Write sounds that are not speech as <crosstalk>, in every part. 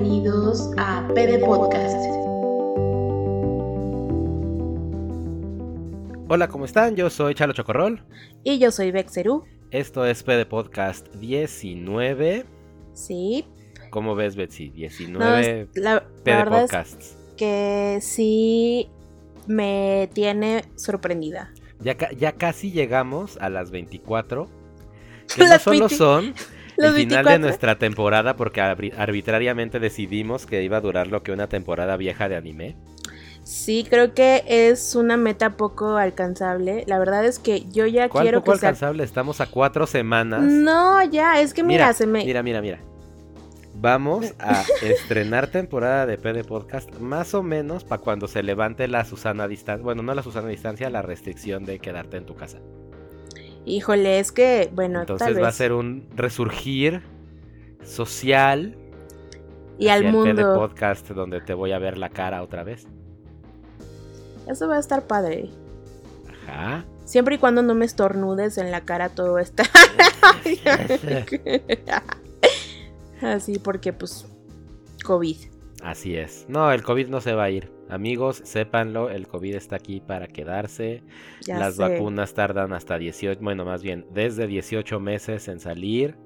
bienvenidos a PD Podcast. Hola, ¿cómo están? Yo soy Chalo Chocorrol. Y yo soy Bexerú. Esto es PD Podcast 19. Sí. ¿Cómo ves, Betsy? 19 No, la, PD la verdad es Podcasts. que sí me tiene sorprendida. Ya, ya casi llegamos a las 24. <laughs> Que no solo 20 son <laughs> el final 24. de nuestra temporada porque arbitrariamente decidimos que iba a durar lo que una temporada vieja de anime. Sí, creo que es una meta poco alcanzable. La verdad es que yo ya ¿Cuál quiero poco que sea... alcanzable? Estamos a cuatro semanas. No, ya, es que mira, mira, se me... mira, mira, mira. Vamos a <laughs> estrenar temporada de PD Podcast más o menos para cuando se levante la Susana Distancia. Bueno, no la Susana Distancia, la restricción de quedarte en tu casa. Híjole, es que, bueno, Entonces tal vez. va a ser un resurgir social y al mundo. Podcast donde te voy a ver la cara otra vez. Eso va a estar padre. Ajá. Siempre y cuando no me estornudes en la cara todo <laughs> está. <laughs> Así porque pues COVID. Así es. No, el COVID no se va a ir. Amigos, sépanlo, el COVID está aquí para quedarse. Ya Las sé. vacunas tardan hasta 18, bueno, más bien, desde 18 meses en salir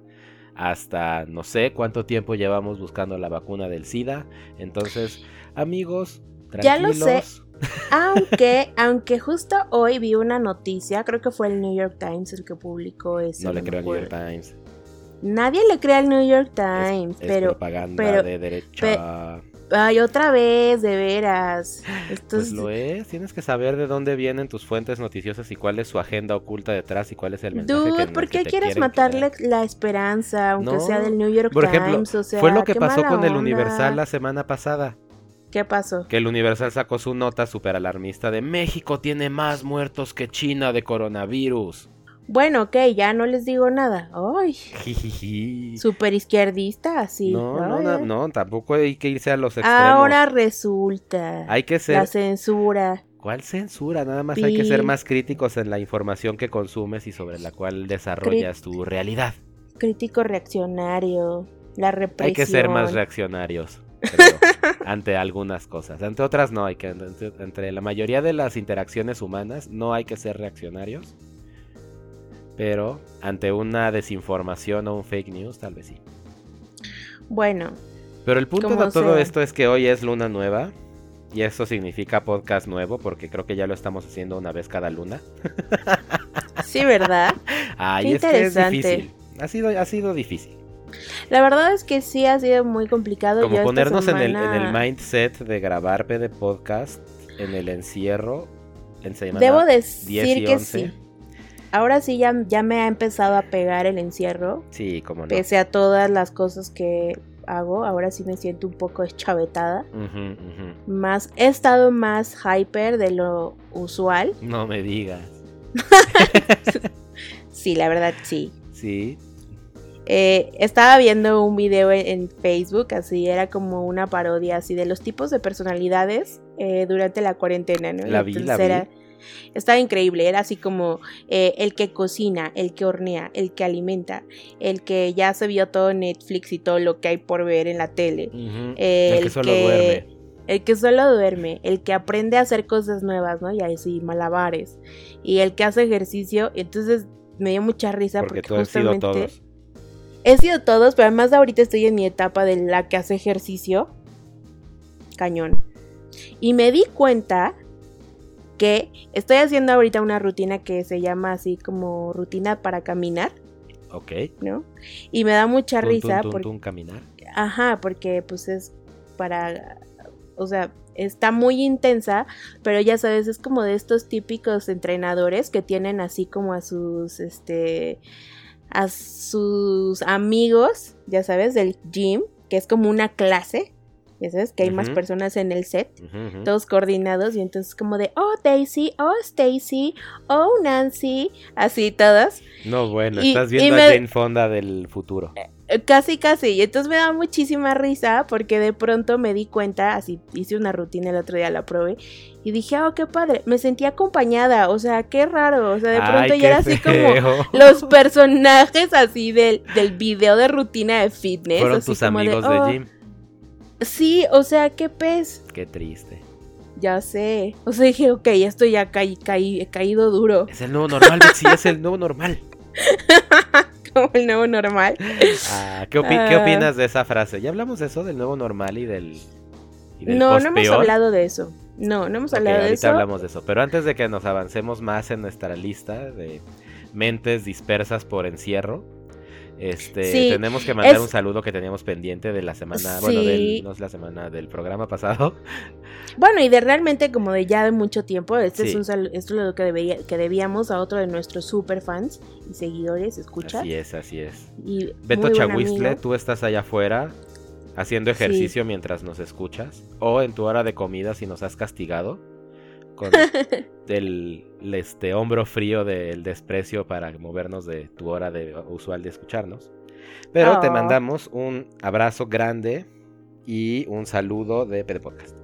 hasta no sé cuánto tiempo llevamos buscando la vacuna del SIDA. Entonces, amigos, Ya lo tranquilos. sé. <laughs> Aunque, aunque justo hoy vi una noticia, creo que fue el New York Times el que publicó eso. No le creo al New York. Times. Nadie le cree al New York Es- Times, es, pero propaganda pero- de derecha. Ay, otra vez, de veras. Esto Pues es- lo es, tienes que saber de dónde vienen tus fuentes noticiosas y cuál es su agenda oculta detrás y cuál es el mensaje que, en Dude, el ¿por que qué quieres matarle la esperanza, aunque No, sea del New York Por ejemplo, Times? O sea, fue lo que pasó con el. Universal la semana pasada. ¿Qué pasó? Que el Universal sacó su nota super alarmista de México tiene más muertos que China de coronavirus. Bueno, ok, ya no les digo nada. Ay, <laughs> súper izquierdista, así. No, no, no, tampoco hay que irse a los extremos. Ahora resulta. hay que ser La censura. ¿Cuál censura? Nada más hay que Sí. ser más críticos en la información que consumes y sobre la cual desarrollas tu realidad. Crítico reaccionario. La represión. Hay que ser más reaccionarios creo, <laughs> ante algunas cosas. Ante otras no, hay que entre, entre la mayoría de las interacciones humanas no hay que ser reaccionarios. Pero ante una desinformación o un fake news, tal vez sí. Bueno, Pero el punto de todo sea. esto es que hoy es luna nueva. Y eso significa podcast nuevo, porque creo que ya lo estamos haciendo una vez cada luna. <laughs> sí, ¿verdad? Ay, Qué es que es interesante. difícil. Ha sido, ha sido difícil. La verdad es que sí ha sido muy complicado. Como Yo ponernos en, el, en el mindset de grabar de podcast en el encierro en semana Debo 10 decir y que 11. sí. Ahora sí ya, ya me ha empezado a pegar el encierro. Sí, como no. Pese a todas las cosas que hago, ahora sí me siento un poco ujú. Más, he estado más hyper de lo usual. <laughs> No me digas. Sí, la verdad sí. Sí. Eh, estaba viendo un video en, Facebook, así era como una parodia así de los tipos de personalidades eh, durante la cuarentena, ¿no? La vi, la vi. Estaba increíble, era así como eh, el que cocina, el que hornea, el que alimenta, el que ya se vio todo Netflix y todo lo que hay por ver en la tele. Eh, el que solo duerme. El que solo duerme, el que aprende a hacer cosas nuevas, ¿no? Y así, malabares. Y el que hace ejercicio. Entonces me dio mucha risa Porque porque, tú has sido justamente todos. he sido todos, pero además ahorita estoy en mi etapa de la que hace ejercicio. Cañón. Y me di cuenta que estoy haciendo ahorita una rutina que se llama así como rutina para caminar, Ok. ¿no? Y me da mucha risa tun, porque tun, caminar. Ajá, porque pues es para, o sea, está muy intensa, pero ya sabes, es como de estos típicos entrenadores que tienen así como a sus, este, a sus amigos, ya sabes, del gym, que es como una clase, ya sabes, que hay más personas en el set, todos coordinados y entonces como de, oh Daisy, oh Stacy, oh Nancy, así todas. No, bueno, y- estás viendo me- a Jane Fonda del futuro. Eh, Casi, casi. Y entonces me da muchísima risa porque de pronto me di cuenta, así hice una rutina el otro día, la probé, y dije, oh, qué padre. Me sentí acompañada, o sea, qué raro. O sea, de pronto ya era así como <laughs> los personajes así del, del video de rutina de fitness. Fueron así tus como amigos oh, de gym. Sí, o sea, qué pez. Qué triste. Ya sé. O sea, dije, ok, esto ya caí, caí, he caído duro. Es el nuevo normal, Betsy, es el nuevo normal. <laughs> Como el nuevo normal. Ah, ¿qué, opi- qué Ah. opinas de esa frase? ¿Ya hablamos de eso, del nuevo normal y del, y del No, no hemos hablado de eso. No, no hemos hablado de ahorita eso. hablamos de eso. Pero antes de que nos avancemos más en nuestra lista de mentes dispersas por encierro, este, Sí, tenemos que mandar es- un saludo que teníamos pendiente de la semana, bueno, del, no es la semana del programa pasado. <laughs> Bueno, y de realmente como de ya de mucho tiempo, este es un sal- esto es lo que, debía- que debíamos a otro de nuestros super fans y seguidores, escucha. Así es, así es. Y Beto Chahuistle, tú estás allá afuera haciendo ejercicio mientras nos escuchas o en tu hora de comida si nos has castigado con <laughs> el este hombro frío del desprecio para movernos de tu hora de usual de escucharnos. Pero te Oh. mandamos un abrazo grande y un saludo de PD Podcast.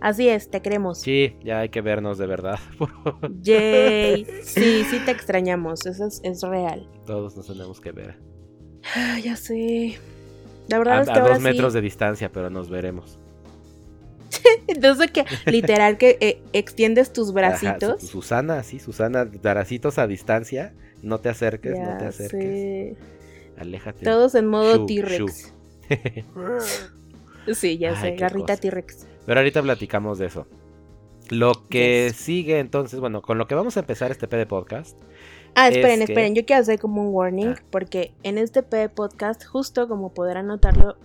Así es, te queremos. Sí, ya hay que vernos de verdad. <laughs> Yay. Sí, sí te extrañamos, eso es, es real. Todos nos tenemos que ver. Ah, ya sé. La A, verdad a ahora dos metros sí. de distancia, pero nos veremos. <laughs> Entonces que literal que eh, extiendes tus bracitos. Su- Susana, sí, Susana, bracitos a distancia. No te acerques, no te acerques. sé. Aléjate. Todos en modo T-Rex. <laughs> Sí, ya Ay, sé, garrita. T-Rex. Pero ahorita platicamos de eso. Lo que Yes. sigue entonces, bueno, con lo que vamos a empezar este PD podcast. Ah, Es esperen, que- esperen, yo quiero hacer como un warning, Ah. porque en este P podcast, justo como podrán notarlo,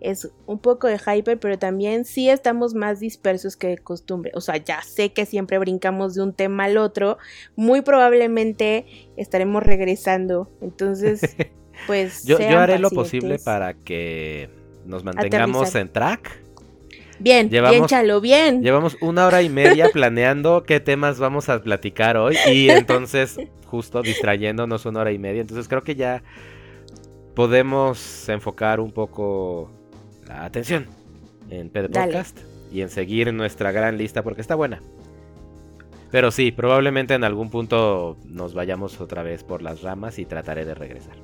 es un poco de hyper, pero también sí estamos más dispersos que de costumbre. O sea, ya sé que siempre brincamos de un tema al otro, muy probablemente estaremos regresando. Entonces, <laughs> pues... Yo, yo haré lo posible para que nos mantengamos Aterrizar. en track. Bien, bien, Llevamos- Chalo, bien. Llevamos una hora y media <laughs> planeando qué temas vamos a platicar hoy y <laughs> entonces justo distrayéndonos una hora y media. Entonces creo que ya podemos enfocar un poco atención en PD Dale. Podcast y en seguir nuestra gran lista porque está buena. Pero sí, probablemente en algún punto nos vayamos otra vez por las ramas y trataré de regresar.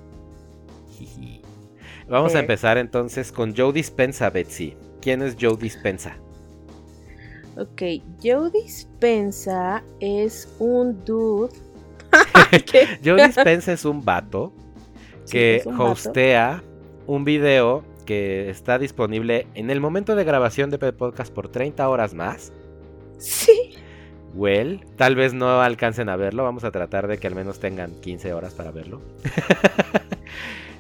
Vamos a empezar entonces con Joe Dispensa, Betsy. ¿Quién es Joe Dispensa? Ok, Joe Dispensa es un dude... <laughs> <laughs> Joe Dispensa es un vato que es un vato. hostea un video que está disponible en el momento de grabación de podcast por 30 horas más. Sí. Well, tal vez no alcancen a verlo. Vamos a tratar de que al menos tengan 15 horas para verlo. <laughs>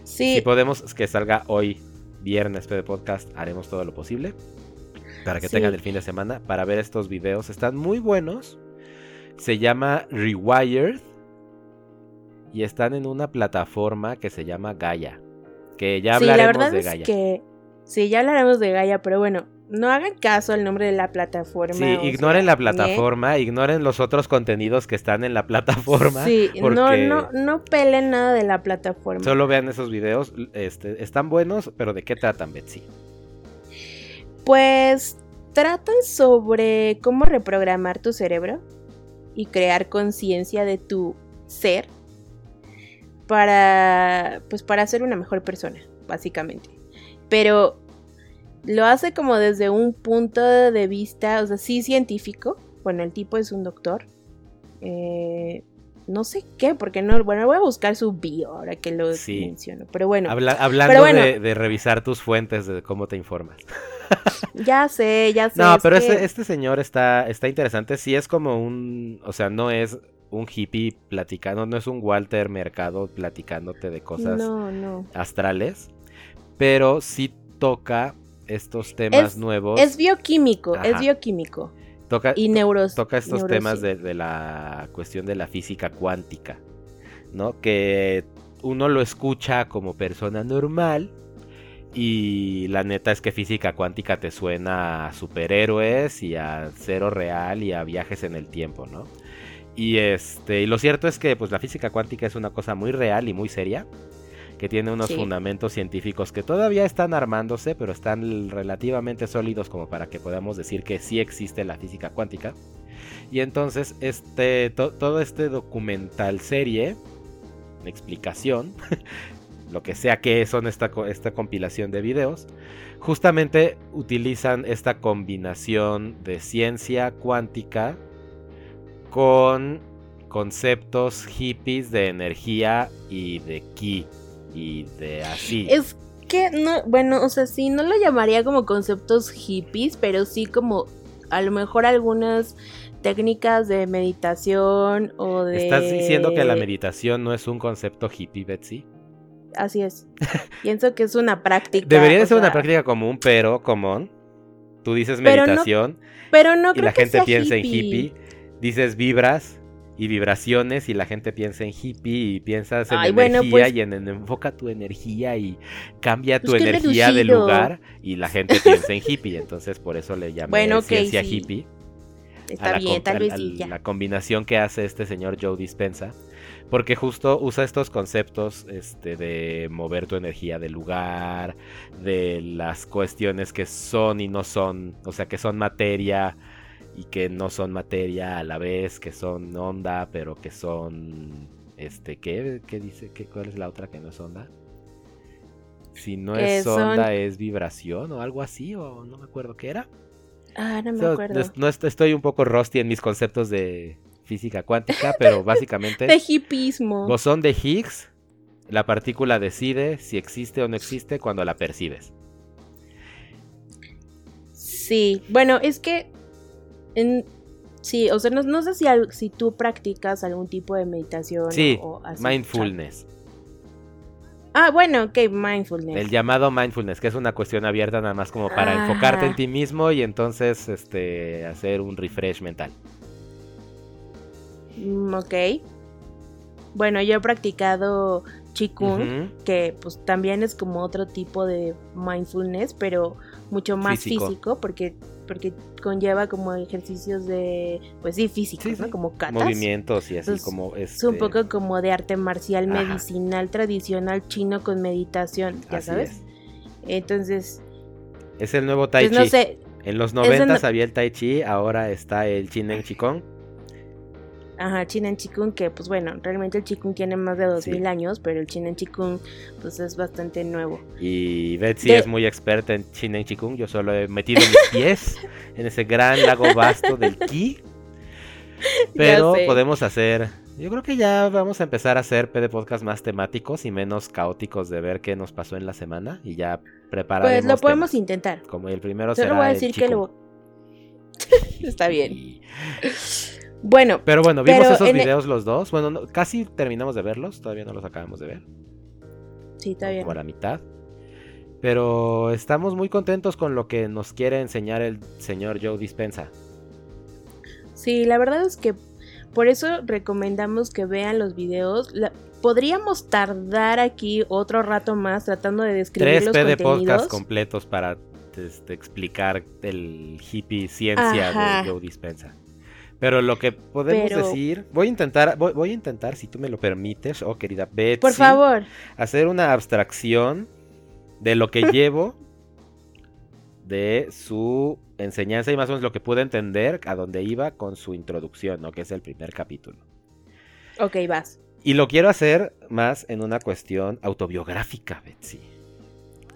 Sí, Si podemos que salga hoy, viernes, PD Podcast, haremos todo lo posible para que Sí. tengan el fin de semana para ver estos videos. Están muy buenos. Se llama Rewired y están en una plataforma que se llama Gaia. Que ya sí, la hablaremos verdad de es Gaia. que sí, ya hablaremos de Gaia, pero bueno, no hagan caso al nombre de la plataforma. Sí, ignoren sea, la plataforma, ignoren los otros contenidos que están en la ¿eh? plataforma. Sí, no, porque no, no pelen nada de la plataforma. Solo vean esos videos, este, están buenos, pero ¿de qué tratan, Betsy? Pues tratan sobre cómo reprogramar tu cerebro y crear conciencia de tu ser para pues para ser una mejor persona, básicamente. Pero lo hace como desde un punto de vista, o sea, sí científico. Bueno, el tipo es un doctor. Eh, no sé qué, porque no, bueno, voy a buscar su bio ahora que lo Sí. menciono. Pero bueno, Habla- hablando Pero bueno. de, de revisar tus fuentes de cómo te informas. <laughs> ya sé, ya sé. No, pero que- este, este señor está, está interesante. Sí es como un, o sea, no es un hippie platicando, no es un Walter Mercado platicándote de cosas No, no. astrales, pero sí toca estos temas Es- nuevos. Es bioquímico, Ajá. es bioquímico. toca, Y neuros. toca estos temas de, de la cuestión de la física cuántica, ¿no? Que uno lo escucha como persona normal y la neta es que física cuántica te suena a superhéroes y a cero real y a viajes en el tiempo, ¿no? Y este, y lo cierto es que pues la física cuántica es una cosa muy real y muy seria que tiene unos Sí. fundamentos científicos que todavía están armándose, pero están relativamente sólidos como para que podamos decir que sí existe la física cuántica. Y entonces, este, to- todo este documental serie, explicación, <laughs> lo que sea que son esta, esta compilación de videos, justamente utilizan esta combinación de ciencia cuántica con conceptos hippies de energía y de ki y de así. Es que no, bueno, o sea, sí, no lo llamaría como conceptos hippies, pero sí como a lo mejor algunas técnicas de meditación o de... ¿Estás diciendo que la meditación no es un concepto hippie, Betsy? Así es. Pienso que es una práctica. Debería de ser una práctica común, pero común. Tú dices Pero no meditación Pero no y creo la que gente sea piensa en hippie. Dices vibras y vibraciones y la gente piensa en hippie y piensas en Ay, bueno, energía pues- y en, en enfoca tu energía y cambia tu Pues qué energía de reducido. lugar y la gente piensa en hippie. Entonces por eso le llaman Bueno, ciencia sí. hippie. a Está la bien, tal vez a. La combinación que hace este señor Joe Dispensa. Porque justo usa estos conceptos este, de mover tu energía del lugar, de las cuestiones que son y no son, o sea, que son materia y que no son materia a la vez, que son onda, pero que son, este, ¿qué? ¿Qué dice? ¿Qué, ¿Cuál es la otra que no es onda? Si no Eh, es son- onda, es vibración o algo así, o no me acuerdo qué era. Ah, no me So, acuerdo. no est- estoy un poco rusty en mis conceptos de física cuántica, pero <laughs> básicamente De hippismo. bosón de Higgs, la partícula decide si existe o no existe cuando la percibes. Sí, bueno, es que en- sí, o sea, no, no sé si, si tú practicas algún tipo de meditación Sí, o, así. mindfulness. Ah, bueno, ok, mindfulness. El llamado mindfulness, que es una cuestión abierta nada más como para enfocarte en ti mismo y entonces este hacer un refresh mental. Mm, ok. Bueno, yo he practicado Qigong, que pues también es como otro tipo de mindfulness, pero mucho más Físico. físico, porque porque conlleva como ejercicios de, pues sí, físicos, Sí, ¿no? Como katas. Movimientos y así Entonces, como Es un este, poco como de arte marcial Ajá. medicinal tradicional chino con meditación, ya así sabes. es. Entonces, Es el nuevo Tai pues Chi. no sé, En los Ese 90 no- había el Tai Chi, ahora está el Chinen Chikong. Ajá, Chinen Chikung, que pues bueno, realmente el Chikung tiene más de 2000 Sí. años, pero el Chinen Chikung pues es bastante nuevo. Y Betsy De- es muy experta en Chinen Chikung. Yo solo he metido mis <laughs> pies en ese gran lago vasto del Ki. <laughs> Pero podemos hacer. Yo creo que ya vamos a empezar a hacer PD podcast más temáticos y menos caóticos de ver qué nos pasó en la semana. Y ya prepararemos. Pues lo podemos temas. intentar. Como el primero Solo será voy a el decir que lo <laughs> Está bien. Bueno, Pero bueno, vimos Pero esos e- videos los dos. Bueno, no- casi terminamos de verlos. Todavía no los acabamos de ver. sí, está bien. como a la mitad. Pero estamos muy contentos con lo que nos quiere enseñar el señor Joe Dispensa. Sí, la verdad es que por eso recomendamos que vean los videos. La- podríamos tardar aquí otro rato más tratando de describir Tres los PD contenidos. podcasts completos para este, explicar el hippie ciencia Ajá. de Joe Dispensa. Pero lo que podemos Pero- decir, voy a intentar, voy, voy a intentar, si tú me lo permites, oh querida Betsy, Por favor. hacer una abstracción de lo que <laughs> llevo de su enseñanza y más o menos lo que pude entender a dónde iba con su introducción, ¿no? que es el primer capítulo. Ok, vas. Y lo quiero hacer más en una cuestión autobiográfica, Betsy.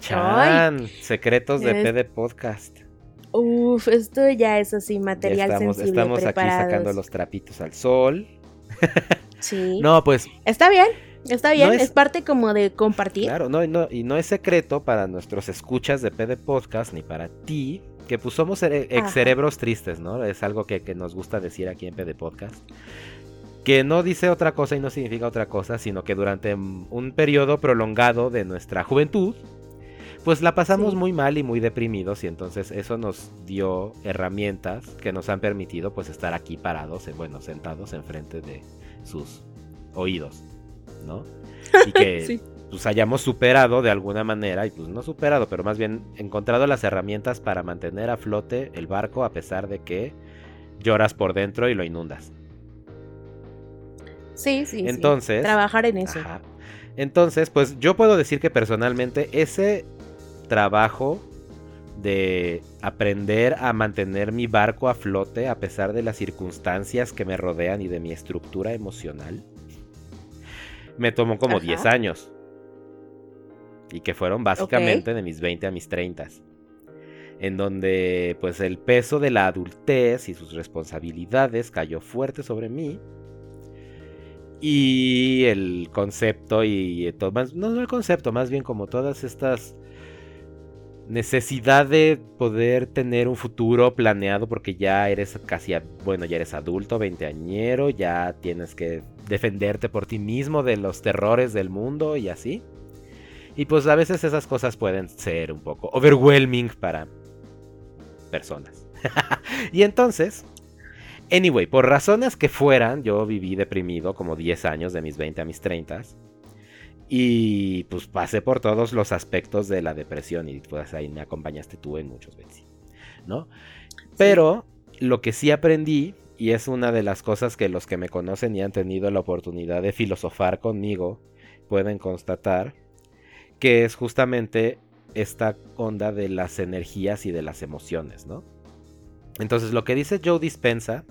Chan, secretos de Es- PD Podcast. Uf, esto ya es así, Ya material estamos sensible estamos aquí sacando los trapitos al sol. <laughs> Sí. No, pues Está bien, está bien. No es... es- parte como de compartir. Claro, no, y no, y no es secreto para nuestros escuchas de PD Podcast ni para ti, que pues somos ex cerebros tristes, ¿no? Es algo que, que nos gusta decir aquí en PD Podcast. Que no dice otra cosa y no significa otra cosa, sino que durante un periodo prolongado de nuestra juventud, pues la pasamos Sí. muy mal y muy deprimidos y entonces eso nos dio herramientas que nos han permitido pues estar aquí parados, eh, bueno, sentados enfrente de sus oídos, ¿no? Y que <laughs> Sí. pues hayamos superado de alguna manera, y pues no superado, pero más bien encontrado las herramientas para mantener a flote el barco a pesar de que lloras por dentro y lo inundas. Sí, sí, sí. Entonces, Trabajar en eso. Ajá. Entonces, pues yo puedo decir que personalmente ese trabajo de aprender a mantener mi barco a flote a pesar de las circunstancias que me rodean y de mi estructura emocional, me tomó como Ajá. 10 años. y que fueron básicamente de mis 20 a mis 30. En donde pues el peso de la adultez y sus responsabilidades cayó fuerte sobre mí. Y el concepto y todo, más, no, no el concepto, más bien como todas estas necesidad de poder tener un futuro planeado porque ya eres casi, bueno, ya eres adulto, veinteañero, ya tienes que defenderte por ti mismo de los terrores del mundo y así. Y pues a veces esas cosas pueden ser un poco overwhelming para personas. <laughs> y entonces, anyway, por razones que fueran, yo viví deprimido como 10 años de mis 20 a mis 30. Y pues pasé por todos los aspectos de la depresión y pues ahí me acompañaste tú en muchos veces, ¿no? Pero lo que sí aprendí, y es una de las cosas que los que me conocen y han tenido la oportunidad de filosofar conmigo pueden constatar, que es justamente esta onda de las energías y de las emociones, ¿no? Entonces lo que dice Joe Dispensa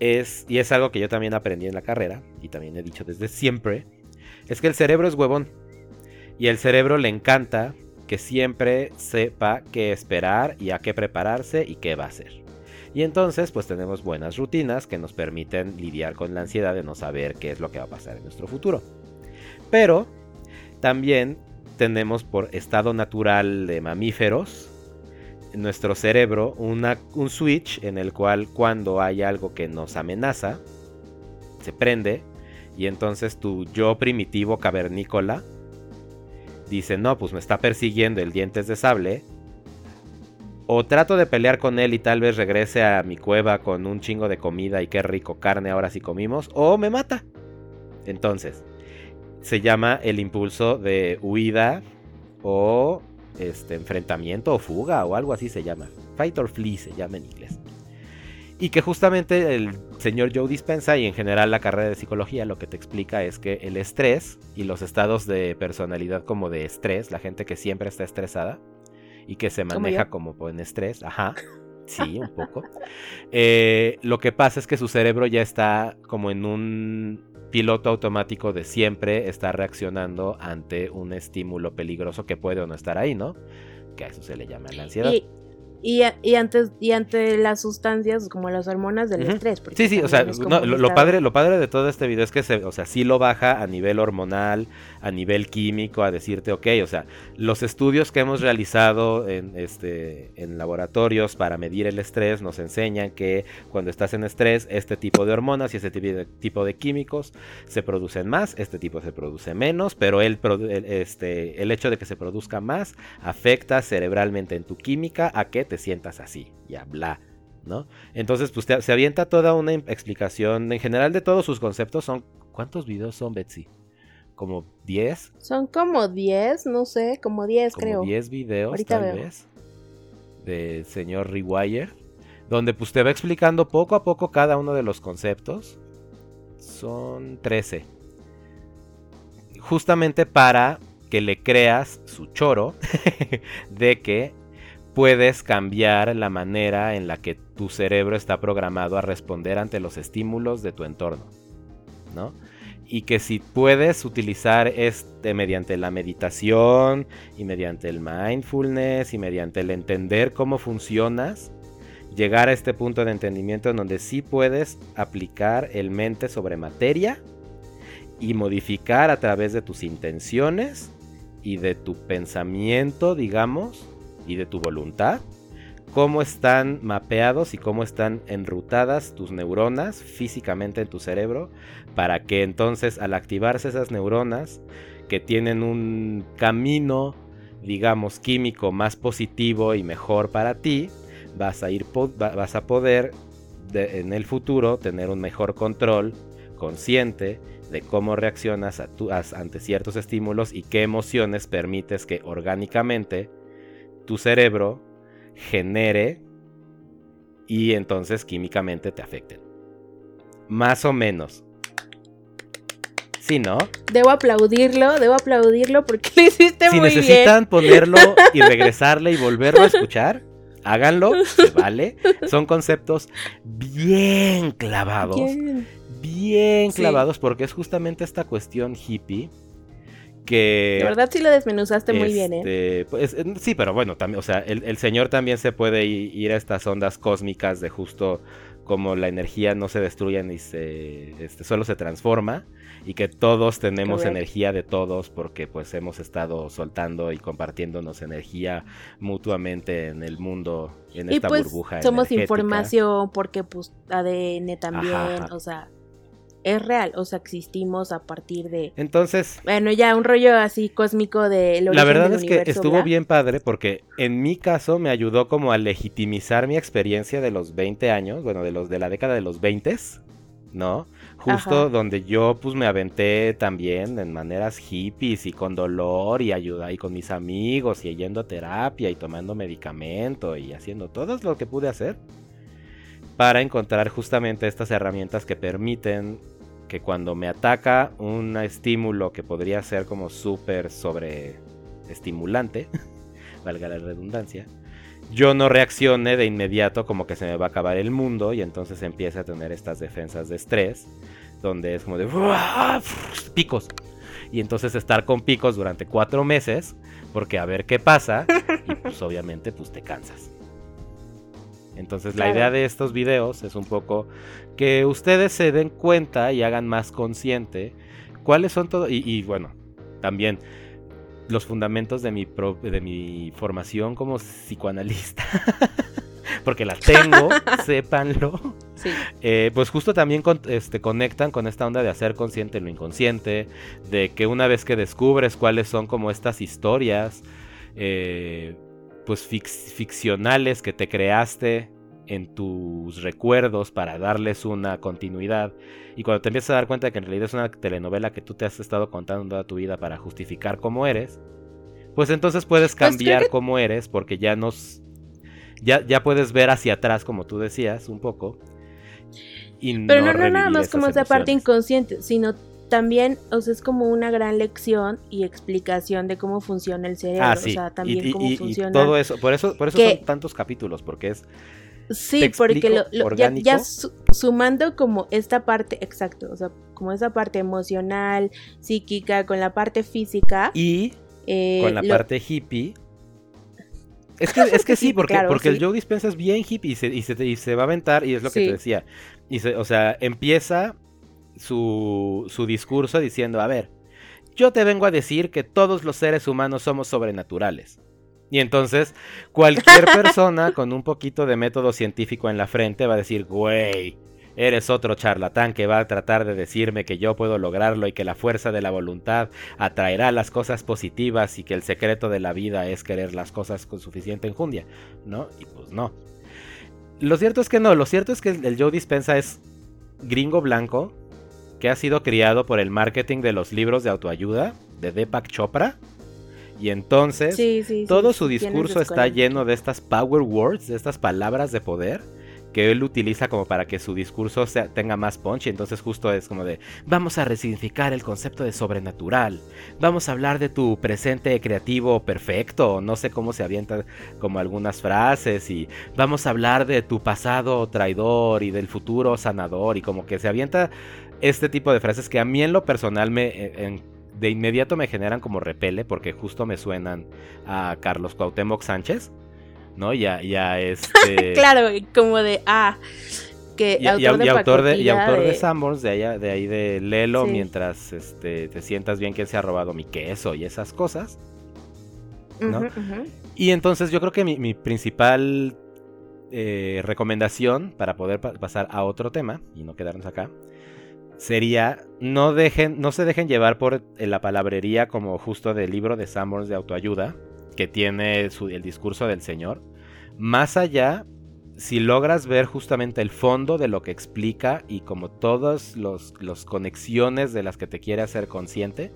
es, y es algo que yo también aprendí en la carrera, y también he dicho desde siempre, es que el cerebro es huevón. Y el cerebro le encanta que siempre sepa qué esperar y a qué prepararse y qué va a hacer. Y entonces pues tenemos buenas rutinas que nos permiten lidiar con la ansiedad de no saber qué es lo que va a pasar en nuestro futuro. Pero también tenemos por estado natural de mamíferos, nuestro cerebro, una, un switch en el cual cuando hay algo que nos amenaza, se prende y entonces tu yo primitivo cavernícola dice, no, pues me está persiguiendo el dientes de sable. O trato de pelear con él y tal vez regrese a mi cueva con un chingo de comida y qué rico carne ahora sí comimos. O me mata. Entonces, se llama el impulso de huida o este, enfrentamiento o fuga o algo así se llama. Fight or flee se llama en inglés. Y que justamente el señor Joe Dispensa y en general la carrera de psicología lo que te explica es que el estrés y los estados de personalidad como de estrés, la gente que siempre está estresada y que se maneja como en estrés, ajá, sí, un poco, <laughs> eh, lo que pasa es que su cerebro ya está como en un piloto automático de siempre estar reaccionando ante un estímulo peligroso que puede o no estar ahí, ¿no? Que a eso se le llama la ansiedad. Y, y, antes, y ante las sustancias como las hormonas del estrés. Sí, sí, o sea, lo, padre, lo padre de todo este video es que se, o sea, sí lo baja a nivel hormonal, a nivel químico, a decirte, ok, o sea, los estudios que hemos realizado en, este, en laboratorios para medir el estrés nos enseñan que cuando estás en estrés, este tipo de hormonas y este tipo de, químicos se producen más, este tipo se produce menos, pero el, este, el hecho de que se produzca más afecta cerebralmente en tu química a que te sientas así, ya, bla, ¿no? Entonces, pues se avienta toda una explicación en general de todos sus conceptos. Son, ¿cuántos videos son, Betsy? ¿Como 10? Son como 10, no sé, como 10 creo. 10 videos tal vez de señor Rewire, donde pues te va explicando poco a poco cada uno de los conceptos. Son 13. Justamente para que le creas su choro <laughs> de que puedes cambiar la manera en la que tu cerebro está programado a responder ante los estímulos de tu entorno, ¿no? Y que si puedes utilizar este mediante la meditación y mediante el mindfulness y mediante el entender cómo funcionas, llegar a este punto de entendimiento en donde sí puedes aplicar el mente sobre materia y modificar a través de tus intenciones y de tu pensamiento, digamos, y de tu voluntad, cómo están mapeados y cómo están enrutadas tus neuronas físicamente en tu cerebro, para que entonces al activarse esas neuronas que tienen un camino, digamos, químico más positivo y mejor para ti, vas a, ir, vas a poder en el futuro tener un mejor control consciente de cómo reaccionas ante ciertos estímulos y qué emociones permites que orgánicamente tu cerebro genere y entonces químicamente te afecten. Más o menos. Sí, ¿no? Debo aplaudirlo, debo aplaudirlo porque <laughs> lo hiciste muy bien. Si necesitan ponerlo y <laughs> regresarle y volverlo a escuchar, háganlo, vale. Son conceptos bien clavados. Bien, clavados porque es justamente esta cuestión hippie que... De verdad sí lo desmenuzaste muy bien, ¿eh? este, pues, eh, sí, pero bueno, también, o sea, el, el señor también se puede ir a estas ondas cósmicas de justo como la energía no se destruye ni se, este, solo se transforma y que todos tenemos energía de todos porque pues hemos estado soltando y compartiéndonos energía mutuamente en el mundo, en Y esta pues burbuja somos energética. información porque pues ADN también, ajá. o sea, es real, o sea, existimos a partir de... Entonces, Bueno, ya un rollo así cósmico de La verdad es que estuvo bien padre porque en mi caso me ayudó como a legitimizar mi experiencia de los 20 años, bueno, de los de la década de los 20, ¿no? Justo Ajá. donde yo pues me aventé también en maneras hippies y con dolor y ayuda y con mis amigos y yendo a terapia y tomando medicamento y haciendo todo lo que pude hacer para encontrar justamente estas herramientas que permiten que cuando me ataca un estímulo que podría ser como súper sobre estimulante, <laughs> valga la redundancia, yo no reaccione de inmediato como que se me va a acabar el mundo y entonces empieza a tener estas defensas de estrés, donde es como de picos. Y entonces estar con picos durante cuatro meses, porque a ver qué pasa, y pues obviamente pues te cansas. Entonces la idea de estos videos es un poco que ustedes se den cuenta y hagan más consciente cuáles son todo y, y, bueno también los fundamentos de mi pro- de mi formación como psicoanalista <laughs> porque la tengo <laughs> sépanlo Sí. eh, pues justo también con- este, conectan con esta onda de hacer consciente lo inconsciente, de que una vez que descubres cuáles son como estas historias, eh, pues ficcionales que te creaste en tus recuerdos para darles una continuidad, y cuando te empiezas a dar cuenta de que en realidad es una telenovela que tú te has estado contando toda tu vida para justificar cómo eres, pues entonces puedes creo cambiar que- cómo eres porque ya nos... Ya, ya puedes ver hacia atrás, como tú decías, un poco. y Pero no, no, revivir nada más como esa parte inconsciente, sino también, o sea, es como una gran lección y explicación de cómo funciona el cerebro, Ah, sí. o sea, también y, cómo y- y funciona. todo eso, por eso, por eso que- son tantos capítulos, porque es Sí, porque lo, lo- ya, ya orgánico. su- sumando como esta parte, exacto, o sea, como esa parte emocional, psíquica, con la parte física, y eh, con la lo- parte hippie. Es que, es que <laughs> sí, porque, Claro, porque el. Joe Dispenza es bien hippie y se, y se, y se va a aventar, y es lo que Sí. te decía. Y se- o sea, empieza su, su discurso diciendo, a ver, yo te vengo a decir que todos los seres humanos somos sobrenaturales. Y entonces, cualquier <laughs> persona con un poquito de método científico en la frente va a decir, güey, eres otro charlatán que va a tratar de decirme que yo puedo lograrlo y que la fuerza de la voluntad atraerá las cosas positivas y que el secreto de la vida es querer las cosas con suficiente enjundia, ¿no? Y pues no. Lo cierto es que no, lo cierto es que el Joe Dispensa es gringo blanco que ha sido criado por el marketing de los libros de autoayuda de Deepak Chopra. Y entonces sí, sí, sí, todo su discurso está lleno de estas power words, de estas palabras de poder que él utiliza como para que su discurso sea- tenga más punch. Y entonces justo es como de, vamos a resignificar el concepto de sobrenatural. Vamos a hablar de tu presente creativo perfecto. No sé cómo se avientan como algunas frases. Y vamos a hablar de tu pasado traidor y del futuro sanador. Y como que se avienta este tipo de frases que a mí en lo personal me... en- en- de inmediato me generan como repele porque justo me suenan a Carlos Cuauhtémoc Sánchez, ¿no? Y a, y a este... <laughs> Claro, como de, ah, que Y, y- autor, de y autor de, y autor de de- Sanborns, de, allá, de ahí de Lelo, Sí. mientras este, te sientas bien quién se ha robado mi queso y esas cosas. ¿no? Y entonces yo creo que mi, mi principal eh, recomendación para poder pa- pasar a otro tema y no quedarnos acá sería no dejen no se dejen llevar por eh, la palabrería como justo del libro de Sanborns de autoayuda que tiene su- el discurso del señor más allá si logras ver justamente el fondo de lo que explica y como todas los, los conexiones de las que te quiere hacer consciente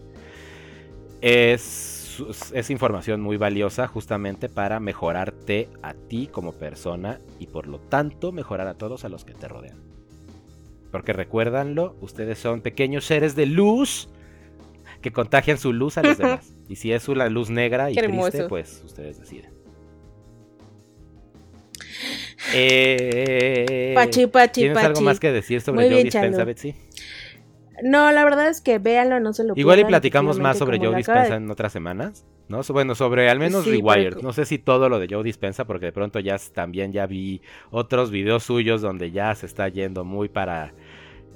es, es información muy valiosa justamente para mejorarte a ti como persona y por lo tanto mejorar a todos a los que te rodean. Porque recuérdanlo, ustedes son pequeños seres de luz que contagian su luz a los <laughs> demás. Y si es una luz negra y triste, pues ustedes deciden. Eh, Pachi, pachi, ¿Tienes pachi. algo más que decir sobre Joe Chalo. Betsy? No, la verdad es que véanlo, no se lo Igual y platicamos más sobre Joe de- Dispensa en otras semanas, ¿no? Bueno, sobre al menos Sí, Rewired. No sé si todo lo de Joe Dispensa, porque de pronto ya también ya vi otros videos suyos donde ya se está yendo muy para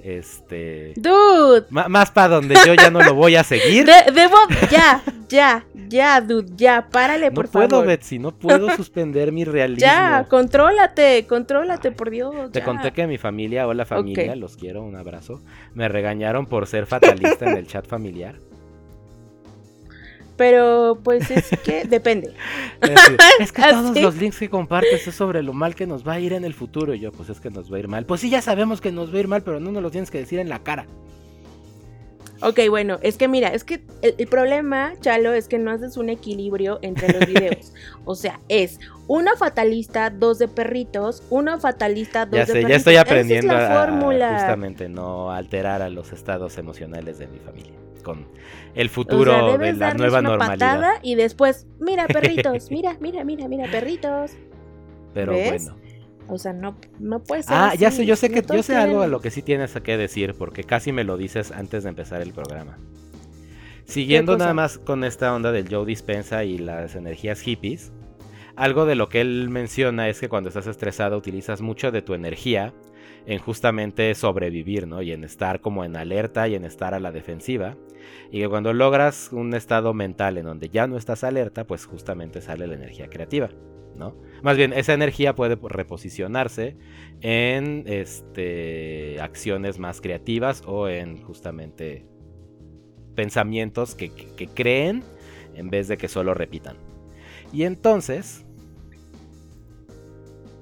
este Dude, más para donde yo ya no lo voy a seguir. <laughs> de- debo, ya, ya, ya, dude, ya, párale, No por puedo, favor. Betsy, no puedo suspender mi <laughs> realismo. Ya, contrólate, contrólate, por Dios. Te conté que mi familia, hola familia, los quiero, un abrazo. Me regañaron por ser fatalista en el chat familiar. Pero, pues es que <laughs> depende. Es decir, Es que ¿Ah, todos los links que compartes es sobre lo mal que nos va a ir en el futuro. Y yo, pues es que nos va a ir mal. Pues sí, ya sabemos que nos va a ir mal, pero no nos lo tienes que decir en la cara. Ok, bueno, es que mira, es que el, el problema, Chalo, es que no haces un equilibrio entre los videos. <laughs> o sea, es uno fatalista, dos de perritos, uno fatalista, dos Ya de sé, perritos. ya estoy Esa es aprendiendo la a- a fórmula. justamente no alterar a los estados emocionales de mi familia. Con el O futuro sea, de la nueva una normalidad. patada y después, mira, <laughs> perritos, mira, mira, mira, mira, perritos. Pero ¿ves? bueno. O sea, no, no puede ser. Ah, ya sé, yo sé no que yo sé algo a lo que sí tienes que decir, porque casi me lo dices antes de empezar el programa. Siguiendo nada más con esta onda del Joe Dispensa y las energías hippies, algo de lo que él menciona es que cuando estás estresado utilizas mucho de tu energía en justamente sobrevivir, ¿no? Y en estar como en alerta y en estar a la defensiva. Y que cuando logras un estado mental en donde ya no estás alerta, pues justamente sale la energía creativa, ¿no? Más bien, esa energía puede reposicionarse en este, acciones más creativas o en justamente pensamientos que, creen en vez de que solo repitan. Y entonces...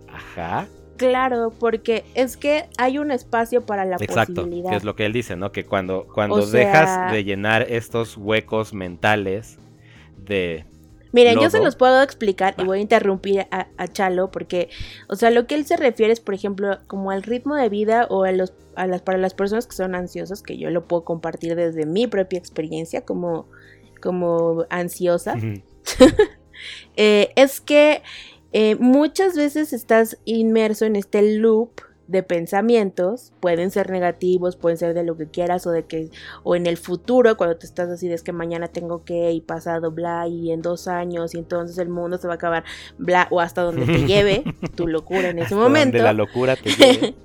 Ajá, Claro, porque es que hay un espacio para la exacto, posibilidad. que es lo que él dice, ¿no? Que cuando, cuando O sea- dejas de llenar estos huecos mentales de... Miren, yo se los puedo explicar y Va. voy a interrumpir a, a Chalo porque, o sea, lo que él se refiere es, por ejemplo, como al ritmo de vida o a los, a las, para las personas que son ansiosas, que yo lo puedo compartir desde mi propia experiencia como, como ansiosa, <laughs> eh, es que eh, muchas veces estás inmerso en este loop de pensamientos, pueden ser negativos, pueden ser de lo que quieras o de que o en el futuro cuando te estás así de es que mañana tengo que y pasado bla y en dos años y entonces el mundo se va a acabar bla o hasta donde te <laughs> lleve tu locura en ese Hasta donde momento. la locura te lleve. <laughs>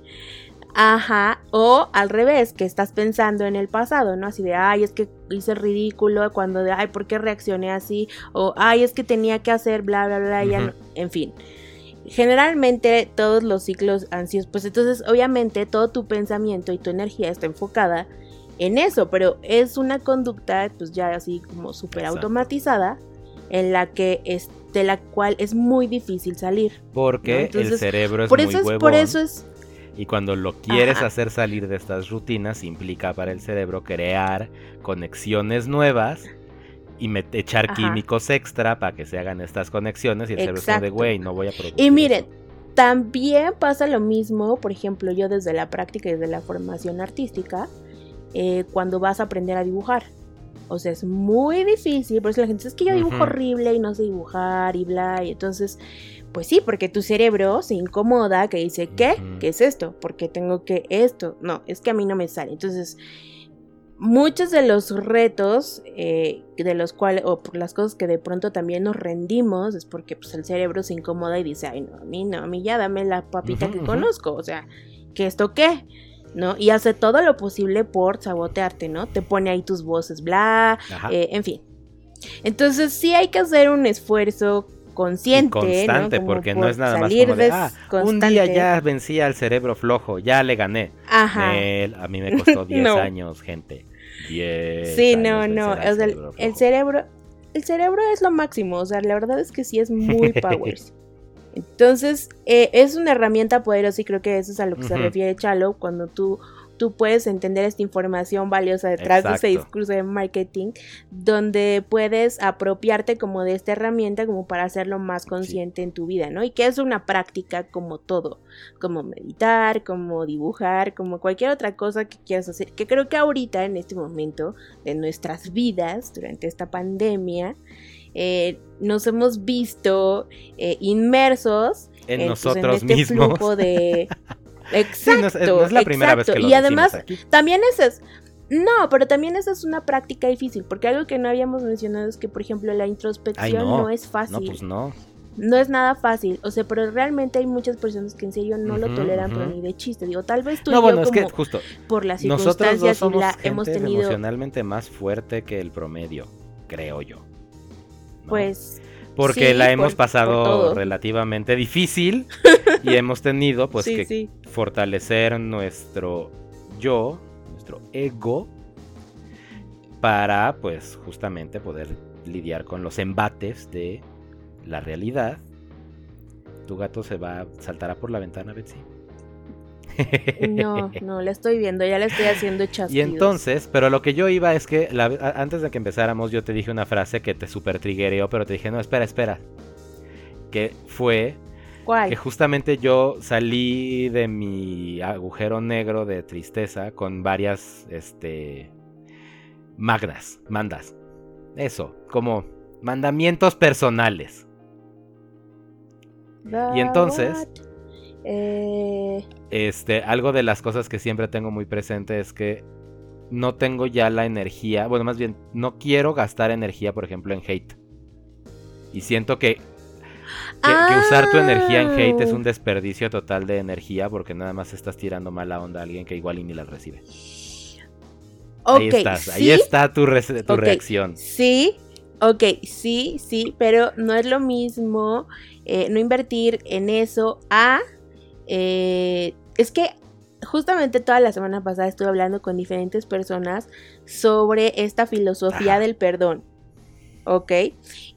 Ajá, o al revés, que estás pensando en el pasado, ¿no? Así de, ay, es que hice ridículo cuando de, ay, ¿por qué reaccioné así? O, ay, es que tenía que hacer bla, bla, bla, ya no- en fin. Generalmente todos los ciclos ansiosos, pues entonces obviamente todo tu pensamiento y tu energía está enfocada en eso, pero es una conducta pues ya así como súper automatizada en la que es de la cual es muy difícil salir. Porque ¿no? el cerebro es por muy eso es, huevón. por eso es Y cuando lo quieres Ajá. hacer salir de estas rutinas, implica para el cerebro crear conexiones nuevas y echar Ajá. químicos extra para que se hagan estas conexiones. Y el cerebro de, güey, no voy a producir. Y miren, eso". también pasa lo mismo, por ejemplo, yo desde la práctica y desde la formación artística, eh, cuando vas a aprender a dibujar. O sea, es muy difícil, por eso la gente dice, es que yo dibujo horrible y no sé dibujar y bla, y entonces, pues sí, porque tu cerebro se incomoda, que dice, ¿qué? ¿Qué es esto? porque tengo que esto? No, es que a mí no me sale. Entonces, muchos de los retos eh, de los cuales, o por las cosas que de pronto también nos rendimos, es porque pues, el cerebro se incomoda y dice, ay, no, a mí no, a mí ya dame la papita que conozco, o sea, ¿que esto qué? ¿No? Y hace todo lo posible por sabotearte, ¿no? Te pone ahí tus voces, bla, eh, en fin. Entonces sí hay que hacer un esfuerzo consciente, Y constante, porque no es nada más como de, ah, un día ya vencí al cerebro flojo, ya le gané. Ajá. Nel, a mí me costó <laughs> 10 No. años, gente. 10 Sí, años no, no. o sea, el, cerebro el cerebro. El cerebro es lo máximo. O sea, la verdad es que sí es muy <laughs> powers. Entonces, eh, es una herramienta poderosa y creo que eso es a lo que se refiere Chalo cuando tú, tú puedes entender esta información valiosa detrás de ese discurso de marketing, donde puedes apropiarte como de esta herramienta como para hacerlo más consciente en tu vida, ¿no? Y que es una práctica como todo, como meditar, como dibujar, como cualquier otra cosa que quieras hacer, que creo que ahorita, en este momento de nuestras vidas, durante esta pandemia, eh, nos hemos visto eh, inmersos En pues, nosotros este mismos. flujo de... <laughs> Sí, Exacto, no es, no es la primera vez que lo Y además, aquí. también ese es, No, pero también esa es una práctica difícil, porque algo que no habíamos mencionado es que, por ejemplo, la introspección Ay, no. no. es fácil. No, pues no. No es nada fácil, o sea, pero realmente hay muchas personas que en serio no lo toleran, pero ujú. ni de chiste. Digo, tal vez tú No, y bueno, yo es que justo por las nosotros circunstancias y somos la gente hemos tenido, emocionalmente más fuerte que el promedio, creo yo. ¿no? pues, porque sí, la hemos por pasado relativamente difícil <laughs> y hemos tenido pues sí, que sí. Fortalecer nuestro yo, nuestro ego para pues justamente poder lidiar con los embates de la realidad. Tu gato se va saltará por la ventana, Betsy. No, <laughs> no, la estoy viendo, ya la estoy haciendo chasquidos. Y entonces, pero lo que yo iba es que la- antes de que empezáramos yo te dije una frase que te super triggereó, pero te dije, no, espera, espera. Que fue ¿Cuál? que justamente yo salí de mi agujero negro de tristeza con varias, este, magnas, mandas. Eso, como mandamientos personales. y entonces-? Eh, Este, algo de las cosas que siempre tengo muy presente es que no tengo ya la energía, bueno, más bien, no quiero gastar energía, por ejemplo, en hate. Y siento que, que, que usar tu energía en hate es Ah. un desperdicio total de energía porque nada más estás tirando mala onda a alguien que igual y ni la recibe. ahí ok, estás, ahí está tu, re- tu Ok. reacción. Sí, ok, sí, sí, pero no es lo mismo eh, no invertir en eso a... eh, es que justamente toda la semana pasada estuve hablando con diferentes personas sobre esta filosofía Ajá. del perdón, ¿ok?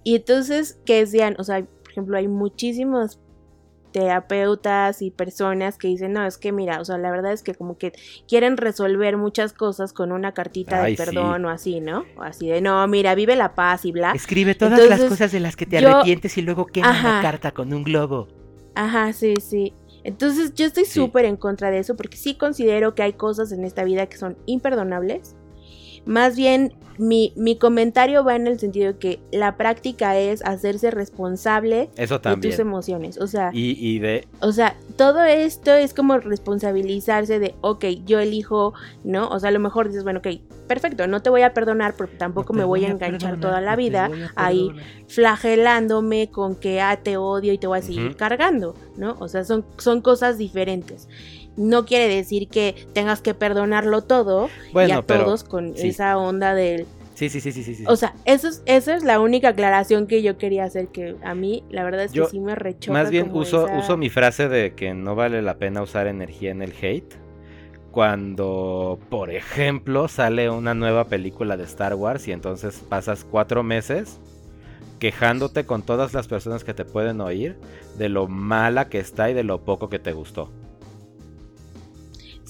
Y entonces, ¿qué decían? O sea, por ejemplo, hay muchísimos terapeutas y personas que dicen, no, es que mira, o sea, la verdad es que como que quieren resolver muchas cosas con una cartita Ay, de sí. perdón o así, ¿no? O así de, no, mira, vive la paz y bla. Escribe todas Entonces, las cosas de las que te yo- arrepientes y luego quema Ajá. la carta con un globo. Ajá, sí, sí. Entonces yo estoy Sí. súper en contra de eso porque sí considero que hay cosas en esta vida que son imperdonables. Más bien, mi, mi comentario va en el sentido de que la práctica es hacerse responsable Eso de tus emociones. O sea, Y, y de, o sea, todo esto es como responsabilizarse de, ok, yo elijo, ¿no? O sea, a lo mejor dices, bueno, ok, perfecto, no te voy a perdonar, pero tampoco me voy a enganchar toda la vida ahí flagelándome con que, ah, te odio y te voy a seguir cargando, ¿no? O sea, son, son cosas diferentes. No quiere decir que tengas que perdonarlo todo y a pero... todos con sí. esa onda del... Sí, sí, sí, sí, sí. sí. O sea, eso es, esa es la única aclaración que yo quería hacer, que a mí la verdad es que Yo, sí me rechoca. Más bien uso, esa- uso mi frase de que no vale la pena usar energía en el hate. Cuando, por ejemplo, sale una nueva película de Star Wars y entonces pasas cuatro meses quejándote con todas las personas que te pueden oír de lo mala que está y de lo poco que te gustó.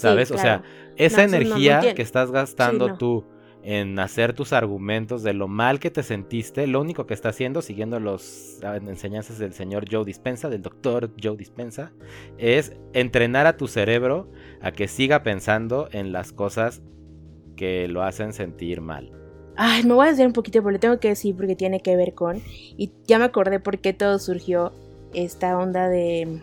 Sí, ¿Sabes? O sea, esa No, no, energía que estás gastando no. tú en hacer tus argumentos de lo mal que te sentiste, lo único que está haciendo, siguiendo las enseñanzas del señor Joe Dispensa, del doctor Joe Dispensa, es entrenar a tu cerebro a que siga pensando en las cosas que lo hacen sentir mal. Ay, me voy a hacer un poquito, pero le tengo que decir porque tiene que ver con. Y ya me acordé por qué todo surgió esta onda de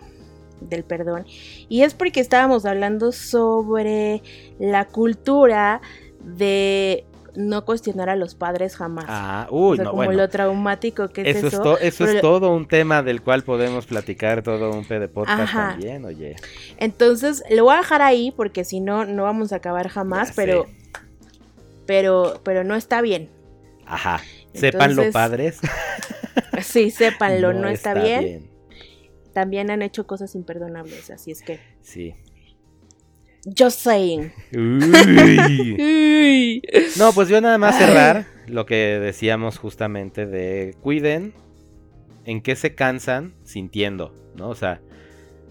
del perdón. Y es porque estábamos hablando sobre la cultura de no cuestionar a los padres jamás. Ah, o uy, sea, no, como bueno. lo traumático que es Eso, eso. es, todo un tema del cual podemos platicar todo un P de podcast Ajá. también, oye. Entonces, lo voy a dejar ahí porque si no, no vamos a acabar jamás, Ya pero, sé. pero, pero no está bien. Ajá. Sépanlo, Entonces, padres. <laughs> Sí, sépanlo, <laughs> no, está, bien. bien. También han hecho cosas imperdonables, así es que. Sí. Just saying. <laughs> Uy. No, pues yo nada más cerrar lo que decíamos justamente de cuiden en qué se cansan sintiendo, ¿no? O sea,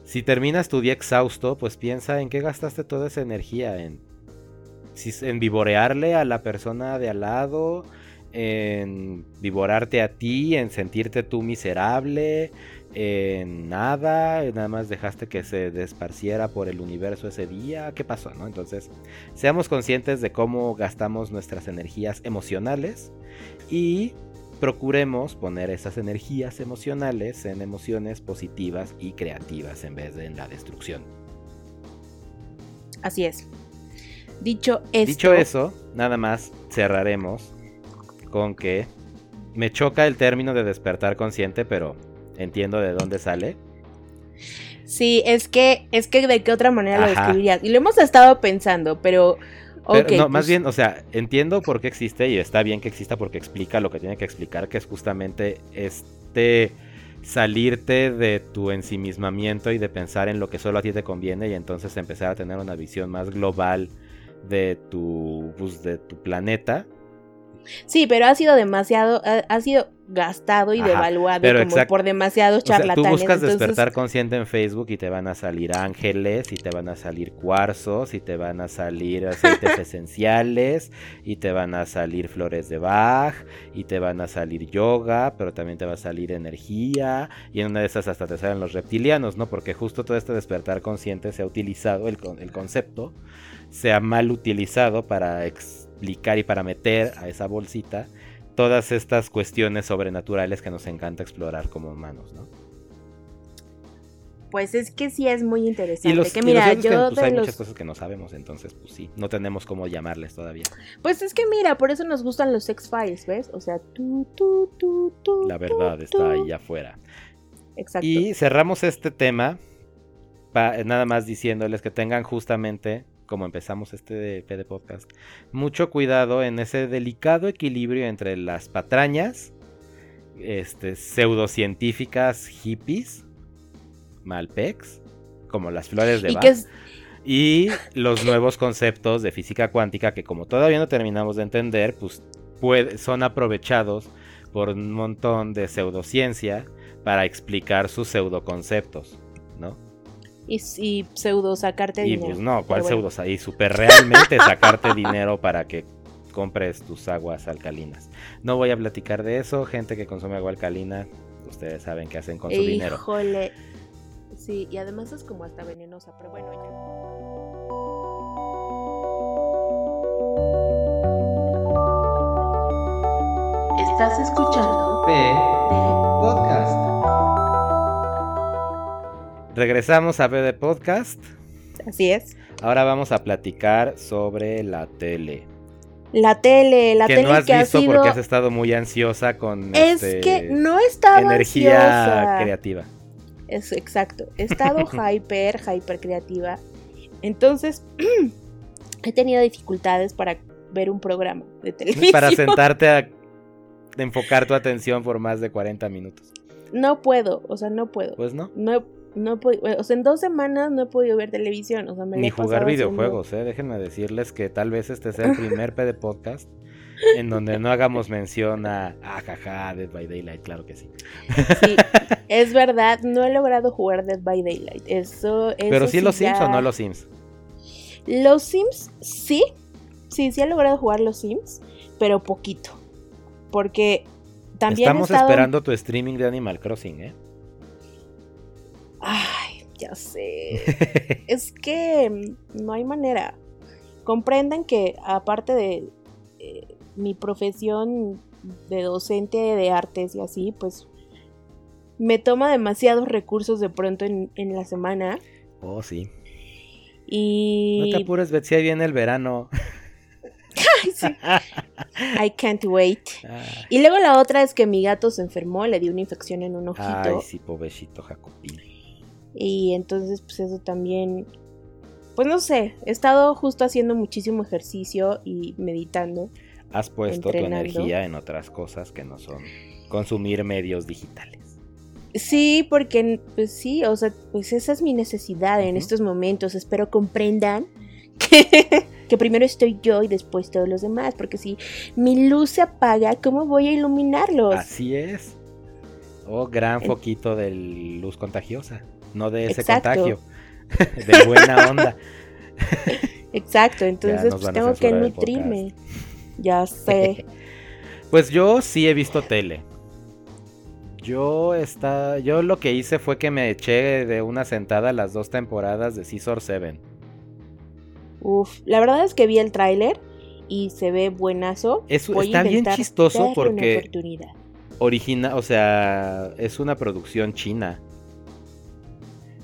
si terminas tu día exhausto, pues piensa en qué gastaste toda esa energía, en, en vivorearle a la persona de al lado, en vivorarte a ti, en sentirte tú miserable, en nada, nada más dejaste que se desparciera por el universo ese día, ¿qué pasó, no? Entonces, seamos conscientes de cómo gastamos nuestras energías emocionales y procuremos poner esas energías emocionales en emociones positivas y creativas en vez de en la destrucción. Así es. Dicho esto, Dicho eso, nada más cerraremos con que me choca el término de despertar consciente, pero entiendo de dónde sale. sí, es que, es que de qué otra manera lo describirías. Y lo hemos estado pensando, pero. Pero, no, más pues, bien, o sea, entiendo por qué existe y está bien que exista porque explica lo que tiene que explicar, que es justamente este salirte de tu ensimismamiento y de pensar en lo que solo a ti te conviene y entonces empezar a tener una visión más global de tu, pues, de tu planeta. Sí, pero ha sido demasiado, ha, ha sido gastado y Ajá, devaluado pero como exact- por demasiados O sea, charlatanes. tú buscas entonces- despertar consciente en Facebook y te van a salir ángeles, y te van a salir cuarzos, y te van a salir aceites <laughs> esenciales, y te van a salir flores de Bach, y te van a salir yoga, pero también te va a salir energía, y en una de esas hasta te salen los reptilianos, ¿no? Porque justo todo este despertar consciente se ha utilizado, el, con- el concepto, se ha mal utilizado para explicar y para meter a esa bolsita todas estas cuestiones sobrenaturales que nos encanta explorar como humanos, ¿no? Pues es que sí es muy interesante. Y los, que y mira, es que, yo pues, de hay los- muchas cosas que no sabemos, entonces pues sí, no tenemos cómo llamarles todavía. Pues es que mira, por eso nos gustan los X-Files, ¿ves? O sea, tú, tú, tú, tú. La verdad tú. está ahí afuera. Exacto. Y cerramos este tema pa- nada más diciéndoles que tengan justamente, como empezamos este PD podcast, mucho cuidado en ese delicado equilibrio entre las patrañas este, pseudocientíficas hippies, malpex, como las flores de Bach. es, Y los nuevos conceptos de física cuántica que como todavía no terminamos de entender, pues puede- son aprovechados por un montón de pseudociencia para explicar sus pseudoconceptos. Y, y pseudo sacarte Y dinero. pues no, ¿cuál bueno. pseudo? Y super realmente <laughs> sacarte dinero para que compres tus aguas alcalinas. No voy a platicar de eso, gente que consume agua alcalina, ustedes saben qué hacen con su dinero. Híjole. Sí, y además es como hasta venenosa, pero bueno, ya. Estás escuchando P Regresamos a BD Podcast. Así es. Ahora vamos a platicar sobre la tele. La tele, la que tele no has que ha visto sido. porque has estado muy ansiosa con Es este, que no estaba energía ansiosa. creativa. Es exacto. He estado <laughs> hyper, hyper creativa. Entonces, <clears throat> he tenido dificultades para ver un programa de televisión. Para <laughs> sentarte a enfocar tu atención por más de 40 minutos. No puedo, o sea, no puedo. Pues no. No, he- no o sea, en dos semanas no he podido ver televisión. O sea, me la Ni jugar pasado haciendo- videojuegos, ¿eh? Déjenme decirles que tal vez este sea el primer PD podcast en donde no hagamos mención a, ah, jaja, Dead by Daylight, claro que sí. Sí, es verdad, no he logrado jugar Dead by Daylight. Eso, Pero sí los Sims o no los Sims. Los Sims, sí. Sí, sí he logrado jugar los Sims, pero poquito. Porque también Estamos he estado... esperando tu streaming de Animal Crossing, ¿eh? Ay, ya sé. <laughs> es que no hay manera. Comprendan que aparte de eh, mi profesión de docente de artes y así, pues me toma demasiados recursos de pronto en, en la semana. Oh, sí. Y... No te apures, Betsy, ahí viene el verano. <laughs> Sí. <laughs> I can't wait. Ah, Y luego la otra es que mi gato se enfermó, le dio una infección en un ojito. Ay, sí, pobrecito Jacopín. Y entonces, pues eso también. Pues no sé, he estado justo haciendo muchísimo ejercicio y meditando. Has puesto Entrenando. tu energía en otras cosas que no son consumir medios digitales. Sí, porque, pues sí, o sea, pues esa es mi necesidad en estos momentos. Espero comprendan <laughs> que, que primero estoy yo y después todos los demás. Porque si mi luz se apaga, ¿cómo voy a iluminarlos? Así es. Oh, gran foquito de luz contagiosa. No de ese Exacto. contagio. <laughs> de buena onda. <laughs> Exacto, entonces pues tengo que nutrirme. Ya sé. <laughs> Pues yo sí he visto tele. Yo está, yo lo que hice fue que me eché de una sentada las dos temporadas de Scissor 7. Uf, la verdad es que vi el tráiler y se ve buenazo. Es- Voy a está bien chistoso porque oportunidad. origina, o sea, es una producción china.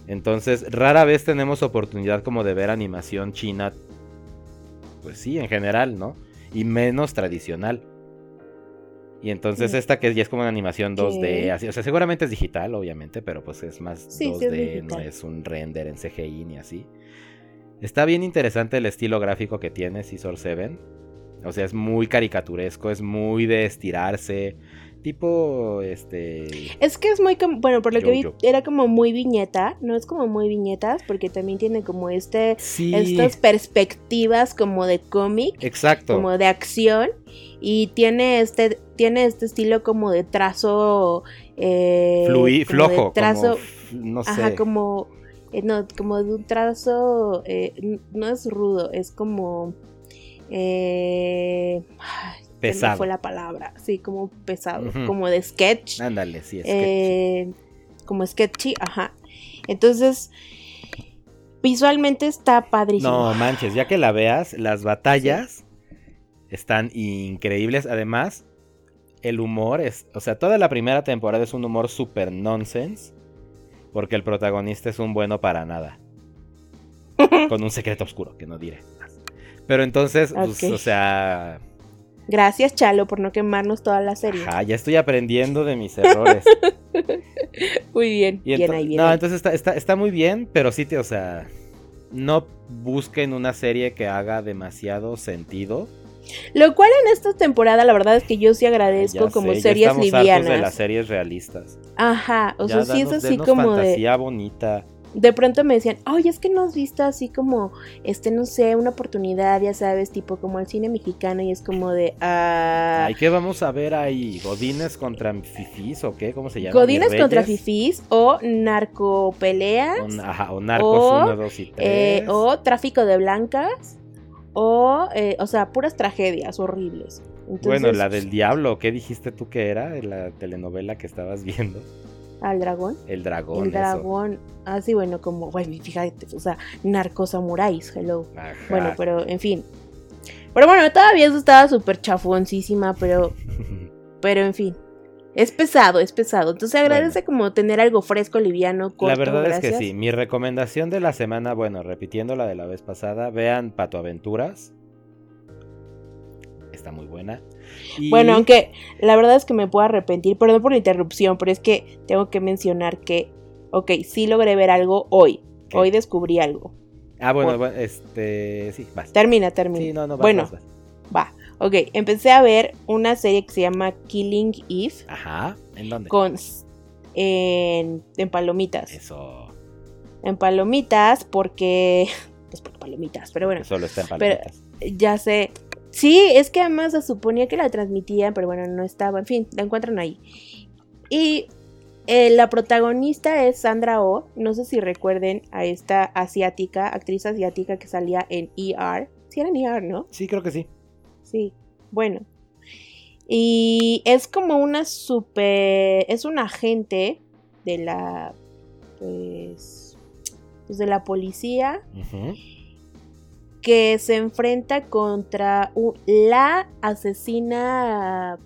Entonces, rara vez tenemos oportunidad como de ver animación china pues sí, en general, ¿no? Y menos tradicional. Y entonces esta que ya es como una animación 2D, Ok. así, o sea, seguramente es digital, obviamente, pero pues es más Sí, sí es 2D, no es un render en CGI ni así. Está bien interesante el estilo gráfico que tiene Scissor 7. O sea, es muy caricaturesco, es muy de estirarse, tipo este Es que es muy como, bueno, por lo que vi, era como muy viñeta, no es como muy viñetas, porque también tiene como este, Sí, estas perspectivas como de cómic, exacto. como de acción, y tiene este, tiene este estilo como de trazo, eh, Flui- como de flojo, trazo, como no sé. ajá, como, eh, no, como de un trazo, eh, no es rudo, es como, eh, Pesado. fue la palabra, sí, como pesado, como de sketch. Ándale, sí, es que Eh, como sketchy, ajá. Entonces, visualmente está padrísimo. No manches, ya que la veas, las batallas están increíbles. Además, el humor es. O sea, toda la primera temporada es un humor super nonsense. Porque el protagonista es un bueno para nada. <laughs> Con un secreto oscuro que no diré más. Pero entonces, pues, o sea. Gracias, Chalo, por no quemarnos toda la serie. Ajá, ya estoy aprendiendo de mis errores. <laughs> Muy bien, Y bien ahí, bien no, ahí. entonces está, está, está muy bien, pero sí, te, o sea, no busquen una serie que haga demasiado sentido. Lo cual en esta temporada, la verdad es que yo sí Ya agradezco como sé, ya series estamos hartos livianas. de las series realistas. Ajá, o Ya sea, sí es así como de. fantasía bonita. De pronto me decían, oye, es que no has visto así como, este, no sé, una oportunidad, ya sabes, tipo como el cine mexicano, y es como de. ah, ¿qué vamos a ver ahí? ¿Godines contra fifís o qué? ¿Cómo se llama? Godines ¿Mis contra fifís o narcopeleas. O, ajá, o Narcos O, 1, 2 y 3. Eh, o tráfico de blancas, o, eh, o sea, puras tragedias horribles. Entonces, Bueno, la del diablo, ¿qué dijiste tú que era? De la telenovela que estabas viendo. Al dragón. El dragón. el dragón. Así, bueno, como, bueno, fíjate, o sea, narcosamuráis, hello. Ajá. Bueno, pero, en fin. Pero bueno, todavía eso estaba súper chafoncísima, pero, <laughs> pero en fin. Es pesado, es pesado. Entonces agradece como tener algo fresco, liviano, corto. la verdad es que sí. Mi recomendación de la semana, bueno, repitiendo la de la vez pasada, vean Pato Aventuras. Está muy buena. Y- Bueno, aunque la verdad es que me puedo arrepentir, perdón por la interrupción, pero es que tengo que mencionar que, ok, sí logré ver algo hoy. Hoy descubrí algo. Ah, bueno, este. Sí, vas. Termina, termina. Sí, no, no, vas, bueno, vas, vas. va. Ok, empecé a ver una serie que se llama Killing Eve Ajá. ¿En dónde? con en, en palomitas. Eso. En palomitas porque <laughs> pues por palomitas, pero bueno, solo está en pero- palomitas. ya sé. Sí, es que además se suponía que la transmitían, pero bueno, no estaba. En fin, la encuentran ahí. Y eh, la protagonista es Sandra Oh. No sé si recuerden a esta asiática, actriz asiática que salía en ER. Sí, era en ER, ¿no? Sí, creo que sí. Sí, bueno. Y es como una super. Es un agente de la. Pues. Pues de la policía Ujú. Que se enfrenta contra la asesina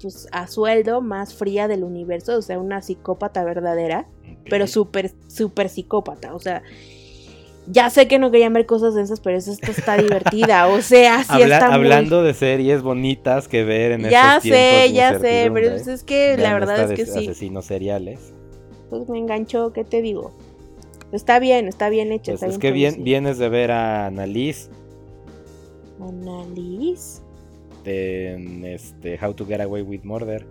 pues, a sueldo más fría del universo, o sea, una psicópata verdadera, pero súper, súper psicópata, o sea, ya sé que no querían ver cosas de esas, pero esta está divertida, o sea, sí Habla- está muy... hablando de series bonitas que ver en Ya estos tiempos sé, ya sé, incertidumbre, pero es que la verdad es que sí, Asesinos seriales. pues me enganchó, ¿qué te digo? Está bien, está bien hecha. Pues está es que bien, vienes de ver a Annalise Annalise. en este How to Get Away with Murder.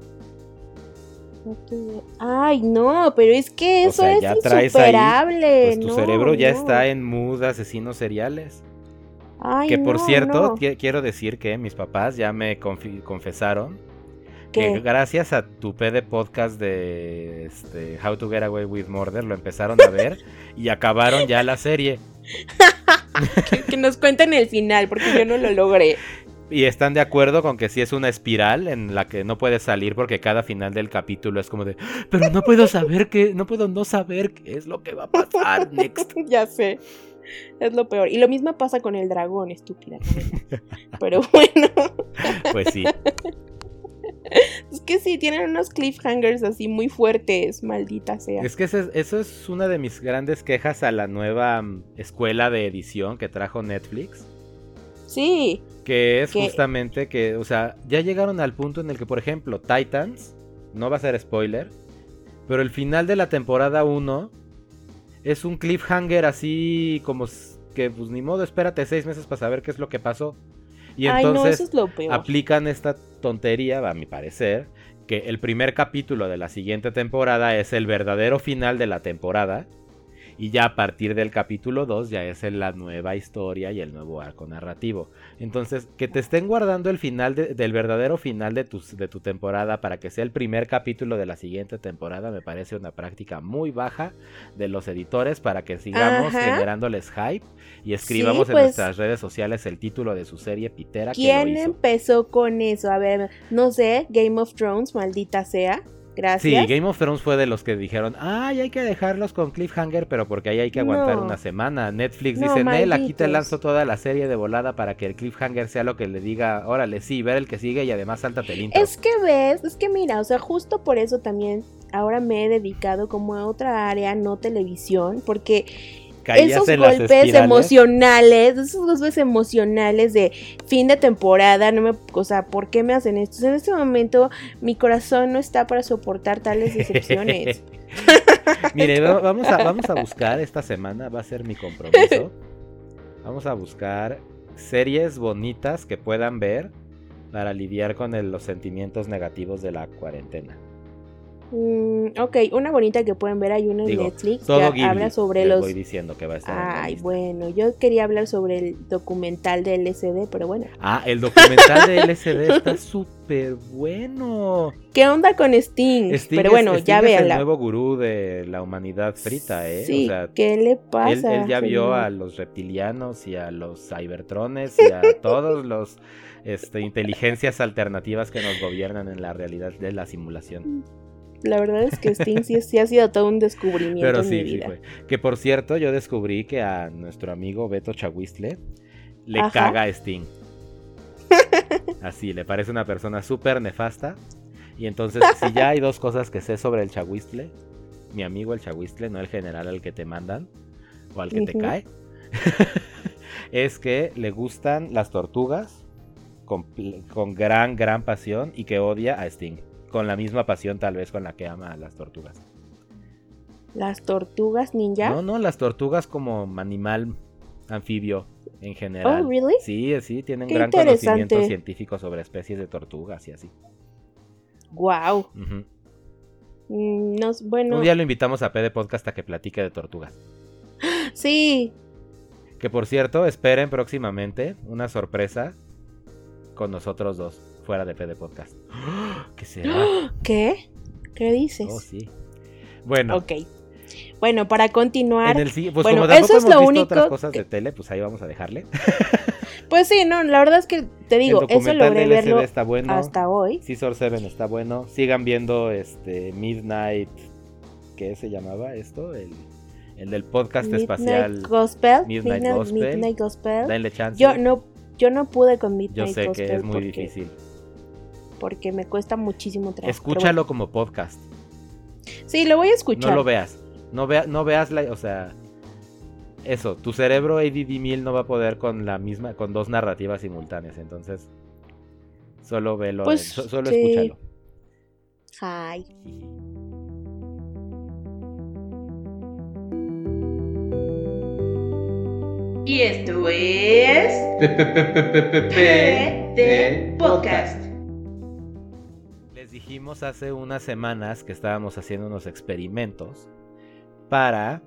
Ay, no, pero es que O eso sea, es ya traes ahí, insuperable. Pues tu no, cerebro ya no. está en mood asesinos seriales. Ay, que por no, cierto, quiero decir que mis papás ya me confesaron gracias a tu PD podcast de este, How to Get Away with Murder lo empezaron a ver y acabaron ya la serie. <laughs> que, que nos cuenten el final, porque yo no lo logré. Y están de acuerdo con que sí es una espiral en la que no puedes salir porque cada final del capítulo es como de, pero no puedo saber qué, no puedo no saber qué es lo que va a pasar next. <laughs> ya sé. Es lo peor. Y lo mismo pasa con el dragón, estúpida. <laughs> Pero bueno, Pues sí. <laughs> es que sí, tienen unos cliffhangers así muy fuertes, maldita sea. Es que eso es una de mis grandes quejas a la nueva mm, escuela de edición que trajo Netflix. Sí, Que es Que- justamente que, o sea, ya llegaron al punto en el que, por ejemplo, Titans, no va a ser spoiler, pero el final de la temporada 1 es un cliffhanger así como que, pues ni modo, espérate seis meses para saber qué es lo que pasó. Y ay no, entonces eso es lo peor. aplican esta tontería, a mi parecer, que el primer capítulo de la siguiente temporada es el verdadero final de la temporada. Y ya a partir del capítulo 2 ya es la nueva historia y el nuevo arco narrativo. Entonces, que te estén guardando el final de- del verdadero final de tu, de tu temporada para que sea el primer capítulo de la siguiente temporada me parece una práctica muy baja de los editores para que sigamos Ajá. generándoles hype y escribamos Sí, en pues- nuestras redes sociales el título de su serie pitera que lo ¿Quién hizo. empezó con eso? A ver, no sé, Game of Thrones, maldita sea. Sí, Gracias. Game of Thrones fue de los que dijeron, ay, hay que dejarlos con cliffhanger, pero porque ahí hay que aguantar No. una semana. Netflix No, dice, Nel, aquí te lanzo toda la serie de volada para que el cliffhanger sea lo que le diga, órale, sí, ver el que sigue y además sáltate el intro. Es que ves, es que mira, o sea, justo por eso también ahora me he dedicado como a otra área, no televisión, porque esos en golpes emocionales, esos golpes emocionales de fin de temporada, no me, o sea, ¿por qué me hacen esto? En este momento mi corazón no está para soportar tales decepciones. <laughs> <laughs> Mire, va- vamos a, vamos a buscar esta semana, va a ser mi compromiso. Vamos a buscar series bonitas que puedan ver para lidiar con el- los sentimientos negativos de la cuarentena. Mm, ok, una bonita que pueden ver, hay una en Digo, Netflix que Ghibli, habla sobre los... voy diciendo que va a estar Ay, bueno, yo quería hablar sobre el documental de LSD, pero bueno. Ah, el documental de LSD <laughs> está súper bueno. ¿Qué onda con Sting? Sting pero es- bueno, Sting ya es el nuevo gurú de la humanidad frita, ¿eh? Sí, o sea, ¿qué le pasa? él ya vio a los reptilianos y a los cybertrones y a <laughs> todos los este, inteligencias alternativas que nos gobiernan en la realidad de la simulación. La verdad es que Sting sí, sí ha sido todo un descubrimiento Pero en sí, mi sí vida. fue. Que por cierto, yo descubrí que a nuestro amigo Beto Chahuistle le Ajá. caga a Sting. <laughs> Así, le parece una persona súper nefasta. Y entonces, <laughs> si ya hay dos cosas que sé sobre el Chahuistle, mi amigo el Chahuistle, no el general al que te mandan o al que te cae, <laughs> es que le gustan las tortugas con, con gran, gran pasión y que odia a Sting. Con la misma pasión tal vez con la que ama a las tortugas. Las tortugas ninja. No, no, las tortugas como animal anfibio en general. Oh, really? Sí, sí, tienen Qué gran conocimiento científico sobre especies de tortugas y así. Wow. Mm, No, bueno, Un día lo invitamos a PD Podcast a que platique de tortugas. <gasps> sí. Que por cierto, esperen próximamente una sorpresa con nosotros dos, fuera de PD Podcast. <gasps> ¿Qué será? <gasps> ¿Qué? ¿Qué dices? Oh, sí. Bueno, Ok. Bueno, para continuar, en el sí- pues Bueno, como eso es hemos lo visto único otras cosas que- de tele, pues ahí vamos a dejarle. <laughs> pues sí, no, la verdad es que te digo, el eso logré de verlo está bueno. hasta hoy. Scissor 7 está bueno. Sigan viendo este Midnight. ¿Qué se llamaba esto? El, el del podcast Midnight espacial. Gospel. Midnight Midnight, Gospel. Midnight Gospel. Denle chance. Yo no, yo no pude con Midnight Yo sé Gospel que es muy porque, difícil. Porque me cuesta muchísimo trabajo. Escúchalo como podcast. Sí, lo voy a escuchar. No lo veas. No, vea, no veas la. O sea. Eso, tu cerebro ADD 1000 no va a poder con la misma, con dos narrativas simultáneas. Entonces, solo velo, Pues, so- solo sí. escúchalo. Ay. Y esto es PD Podcast. Dijimos hace unas semanas que estábamos haciendo unos experimentos para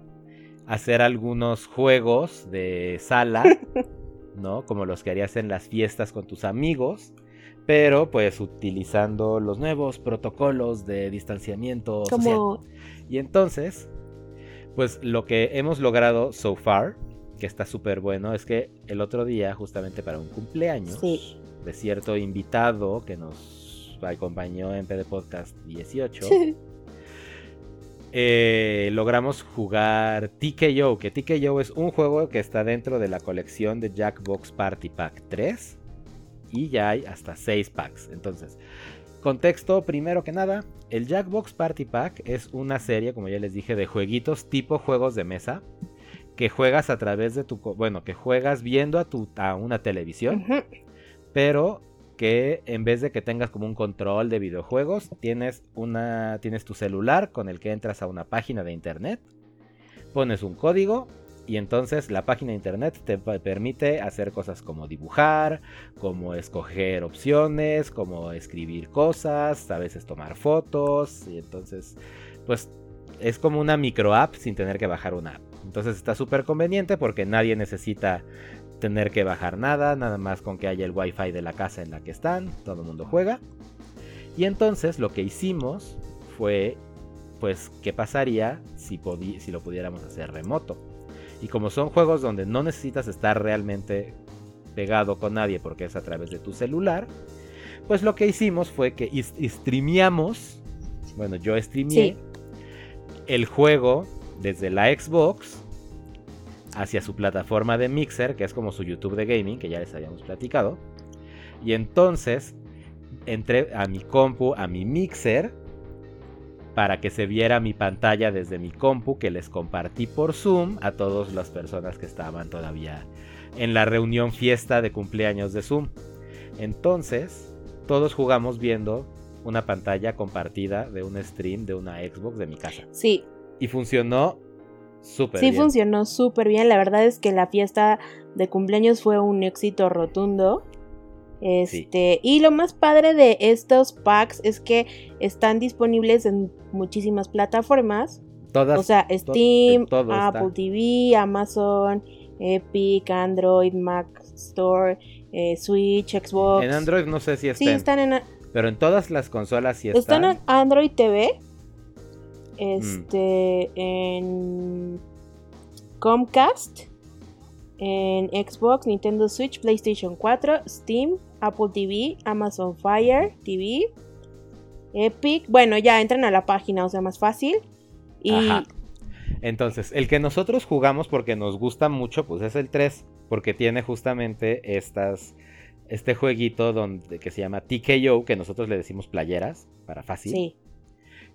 hacer algunos juegos de sala, <laughs> ¿no? Como los que harías en las fiestas con tus amigos, pero pues utilizando los nuevos protocolos de distanciamiento social. Y entonces, pues lo que hemos logrado so far, que está súper bueno, es que el otro día, justamente para un cumpleaños Sí. de cierto invitado que nos acompañó en PD Podcast 18, <laughs> eh, logramos jugar TKO, que TKO es un juego que está dentro de la colección de Jackbox Party Pack 3 y ya hay hasta 6 packs. Entonces, contexto primero que nada, el Jackbox Party Pack es una serie, como ya les dije, de jueguitos tipo juegos de mesa que juegas a través de tu, bueno, que juegas viendo a tu a una televisión, pero que en vez de que tengas como un control de videojuegos, tienes una tienes tu celular con el que entras a una página de internet, pones un código y entonces la página de internet te permite hacer cosas como dibujar, como escoger opciones, como escribir cosas, a veces tomar fotos y entonces pues es como una micro app sin tener que bajar una app. Entonces está súper conveniente porque nadie necesita tener que bajar nada, nada más con que haya el wifi de la casa en la que están, todo el mundo juega. Y entonces lo que hicimos fue, pues, ¿qué pasaría si, si lo pudiéramos hacer remoto? Y como son juegos donde no necesitas estar realmente pegado con nadie porque es a través de tu celular, pues lo que hicimos fue que streameamos, bueno, yo streameé Sí. el juego desde la Xbox hacia su plataforma de Mixer, que es como su YouTube de gaming, que ya les habíamos platicado. Y entonces entré a mi compu, a mi Mixer, para que se viera mi pantalla desde mi compu, que les compartí por Zoom a todas las personas que estaban todavía en la reunión fiesta de cumpleaños de Zoom. Entonces, todos jugamos viendo una pantalla compartida de un stream de una Xbox de mi casa. Sí, Y funcionó súper sí bien. funcionó súper bien. La verdad es que la fiesta de cumpleaños fue un éxito rotundo. Este, y lo más padre de estos packs es que están disponibles en muchísimas plataformas. Todas, O sea, Steam, está. Apple TV, Amazon, Epic, Android, Mac Store, eh, Switch, Xbox. en Android no sé si Sí, estén, están en, pero en todas las consolas sí están están. en Android TV. Mm. Este, en Comcast, en Xbox, Nintendo Switch, PlayStation 4, Steam, Apple TV, Amazon Fire TV, Epic. Bueno, ya entran a la página, o sea, más fácil. Y Ajá. Entonces, el que nosotros jugamos porque nos gusta mucho, pues es el 3, porque tiene justamente estas este jueguito donde que se llama TKO, que nosotros le decimos playeras para fácil. sí,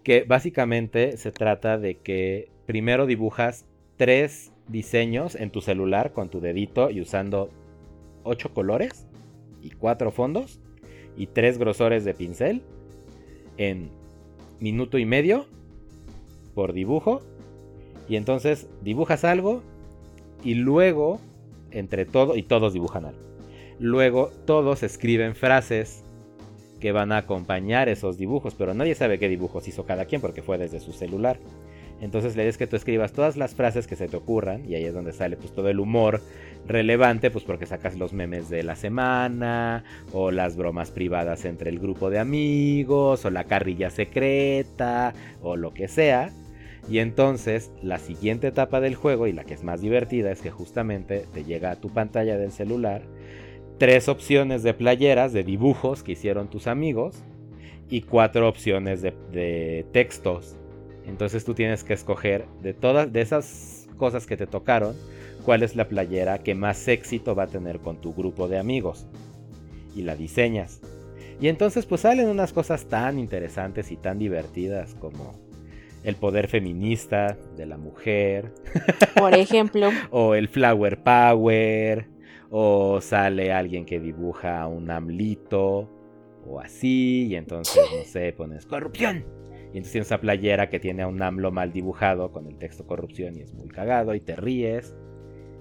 que básicamente se trata de que primero dibujas tres diseños en tu celular con tu dedito y usando ocho colores y cuatro fondos y tres grosores de pincel en minuto y medio por dibujo. Y entonces dibujas algo y luego entre todo y todos dibujan algo. Luego todos escriben frases que van a acompañar esos dibujos, pero nadie sabe qué dibujos hizo cada quien porque fue desde su celular. Entonces la idea es que tú escribas todas las frases que se te ocurran y ahí es donde sale pues todo el humor relevante, pues porque sacas los memes de la semana o las bromas privadas entre el grupo de amigos o la carrilla secreta o lo que sea. Y entonces la siguiente etapa del juego y la que es más divertida es que justamente te llega a tu pantalla del celular tres opciones de playeras, de dibujos que hicieron tus amigos y cuatro opciones de, de textos. Entonces tú tienes que escoger de todas de esas cosas que te tocaron, cuál es la playera que más éxito va a tener con tu grupo de amigos. Y la diseñas. Y entonces pues salen unas cosas tan interesantes y tan divertidas como el poder feminista de la mujer, por ejemplo, <laughs> o el flower power, o sale alguien que dibuja un amlito, o así, y entonces, no sé, pones corrupción. Y entonces tienes esa playera que tiene a un AMLO mal dibujado con el texto corrupción y es muy cagado y te ríes.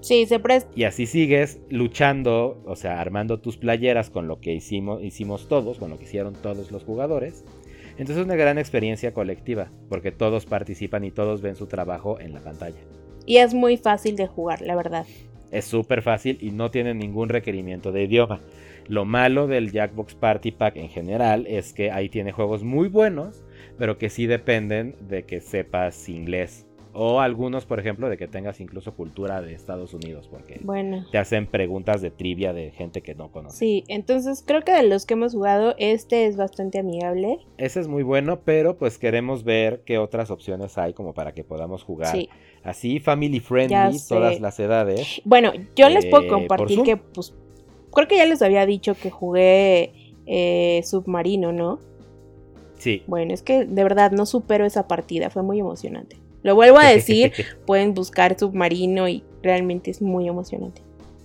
sí, se presta. Y así sigues luchando, o sea, armando tus playeras con lo que hicimos, hicimos todos, con lo que hicieron todos los jugadores. Entonces es una gran experiencia colectiva, porque todos participan y todos ven su trabajo en la pantalla. Y es muy fácil de jugar, la verdad. Es súper fácil y no tiene ningún requerimiento de idioma. Lo malo del Jackbox Party Pack en general es que ahí tiene juegos muy buenos, pero que sí dependen de que sepas inglés. O algunos, por ejemplo, de que tengas incluso cultura de Estados Unidos, porque Bueno. te hacen preguntas de trivia de gente que no conoce. Sí, entonces creo que de los que hemos jugado, este es bastante amigable. Ese es muy bueno, pero pues queremos ver qué otras opciones hay como para que podamos jugar Sí. así family friendly, todas las edades. Bueno, yo les puedo Eh, compartir que, pues, creo que ya les había dicho que jugué eh, Submarino, ¿no? Sí. Bueno, es que de verdad no supero esa partida, fue muy emocionante. Lo vuelvo a <laughs> decir, pueden buscar Submarino y realmente es muy emocionante.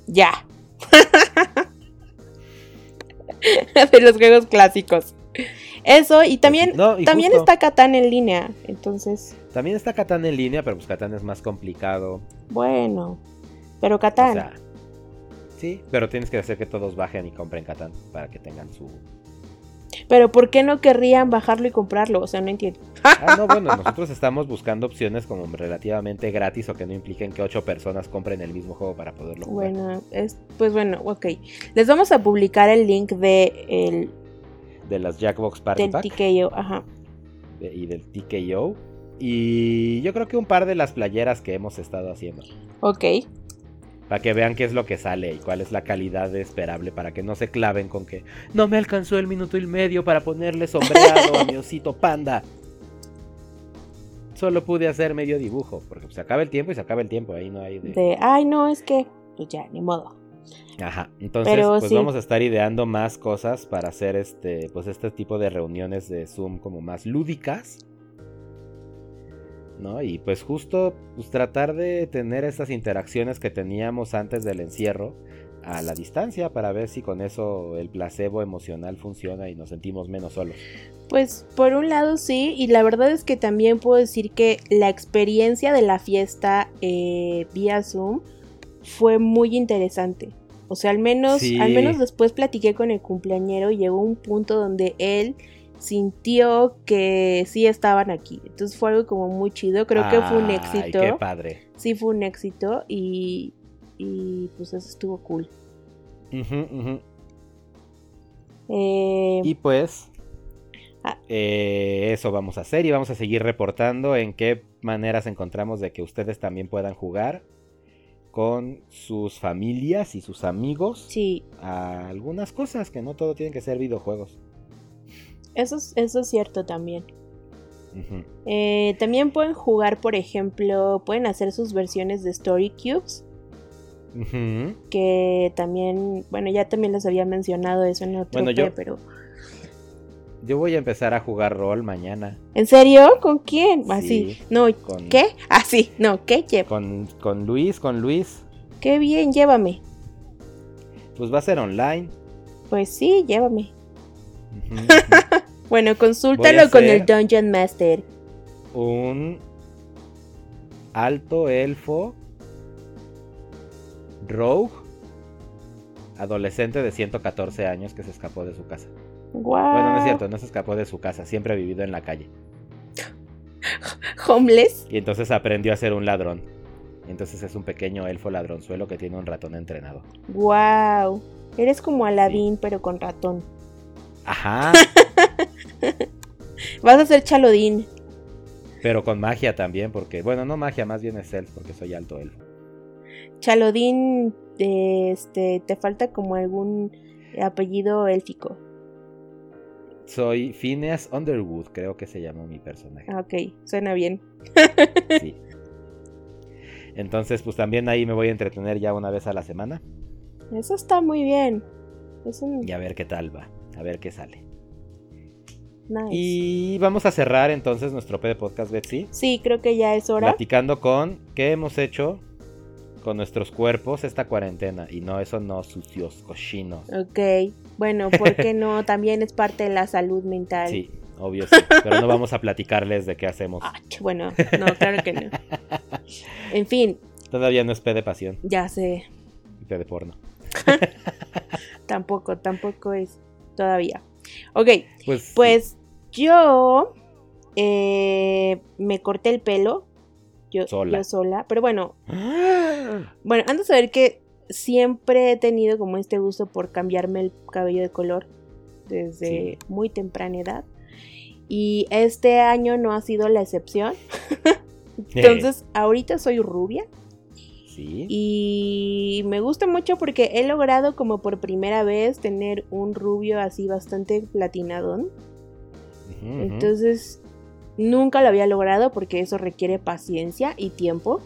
Ya. <laughs> de los juegos clásicos. Eso, y también, No, y también justo, está Catán en línea. Entonces, También está Catán en línea, pero pues Catán es más complicado. bueno. Pero O Catán. sea, sí, pero tienes que hacer que todos bajen y compren Catán para que tengan su... pero ¿por qué no querrían bajarlo y comprarlo? O sea, no entiendo. Ah, no, bueno, <laughs> nosotros estamos buscando opciones como relativamente gratis o que no impliquen que ocho personas compren el mismo juego para poderlo jugar. Bueno, es, pues bueno, ok. Les vamos a publicar el link de el, De las Jackbox Party del Pack TKO. Ajá. de- y del TKO. Y yo creo que un par de las playeras que hemos estado haciendo. Ok. Para que vean qué es lo que sale y cuál es la calidad esperable. Para que no se claven con que no me alcanzó el minuto y medio para ponerle sombreado a mi osito panda. Solo pude hacer medio dibujo. Porque se acaba el tiempo y se acaba el tiempo. Ahí no hay de. De, ay, no, es que, pues ya, ni modo. Ajá. Entonces, Pero pues sí. vamos a estar ideando más cosas para hacer este. Pues este tipo de reuniones de Zoom como más lúdicas. ¿No? Y pues justo pues, tratar de tener esas interacciones que teníamos antes del encierro a la distancia para ver si con eso el placebo emocional funciona y nos sentimos menos solos. Pues por un lado sí, y la verdad es que también puedo decir que la experiencia de la fiesta eh, vía Zoom fue muy interesante. O sea, al menos, Sí. al menos después platiqué con el cumpleañero y llegó un punto donde él sintió que sí estaban aquí. Entonces fue algo como muy chido. Creo que fue un Ay, éxito. qué padre. Sí fue un éxito y, y pues eso estuvo cool. Eh, Y pues Ah. eh, eso vamos a hacer y vamos a seguir reportando en qué maneras encontramos de que ustedes también puedan jugar con sus familias y sus amigos sí, a algunas cosas que no todo tienen que ser videojuegos. Eso, es- eso es cierto también. Eh, también pueden jugar, por ejemplo, pueden hacer sus versiones de Story Cubes, que también, bueno, ya también les había mencionado eso en otro Bueno, yo- pero Yo voy a empezar a jugar rol mañana ¿en serio? ¿Con quién? Así, Sí, no, con- ¿qué? Así, no, ¿qué? Lle- con, con Luis, con Luis. Qué bien, llévame. Pues va a ser online. Pues sí, llévame. <laughs> Bueno, consúltalo con el Dungeon Master. Un alto elfo rogue adolescente de 114 años que se escapó de su casa. Wow. Bueno, no es cierto, no se escapó de su casa, siempre ha vivido en la calle. Homeless. Y entonces aprendió a ser un ladrón. Entonces es un pequeño elfo ladronzuelo que tiene un ratón entrenado. Wow. Eres como Aladdin, pero con ratón. Ajá, <laughs> Vas a ser Chalodín. pero con magia también, porque, bueno, no magia, más bien es elf, porque soy alto elfo. Chalodín, este, te falta como algún apellido élfico. Soy Phineas Underwood, creo que se llamó mi personaje. Ah, ok, suena bien. Sí. Entonces, pues también ahí me voy a entretener ya una vez a la semana Eso está muy bien. Es un y a ver qué tal va, a ver qué sale. Nice. Y vamos a cerrar entonces nuestro P de podcast, Betsy, Sí, creo que ya es hora. platicando con qué hemos hecho con nuestros cuerpos esta cuarentena. Y no, eso no, sucios, cochinos. Ok, bueno, ¿por qué no? <laughs> También es parte de la salud mental. Sí, obvio sí, pero no vamos a platicarles de qué hacemos. Ah, bueno, no, claro que no. <laughs> En fin, Todavía no es P de pasión, ya sé. P de porno. <laughs> Tampoco, tampoco es todavía. Ok, Pues, pues yo eh, me corté el pelo. Yo Sola. yo sola. Pero bueno, bueno, antes de saber que siempre he tenido como este gusto por cambiarme el cabello de color desde Sí. muy temprana edad. Y este año no ha sido la excepción. <laughs> Entonces, ahorita soy rubia Sí. y me gusta mucho porque he logrado como por primera vez tener un rubio así bastante platinadón. Entonces, nunca lo había logrado porque eso requiere paciencia y tiempo.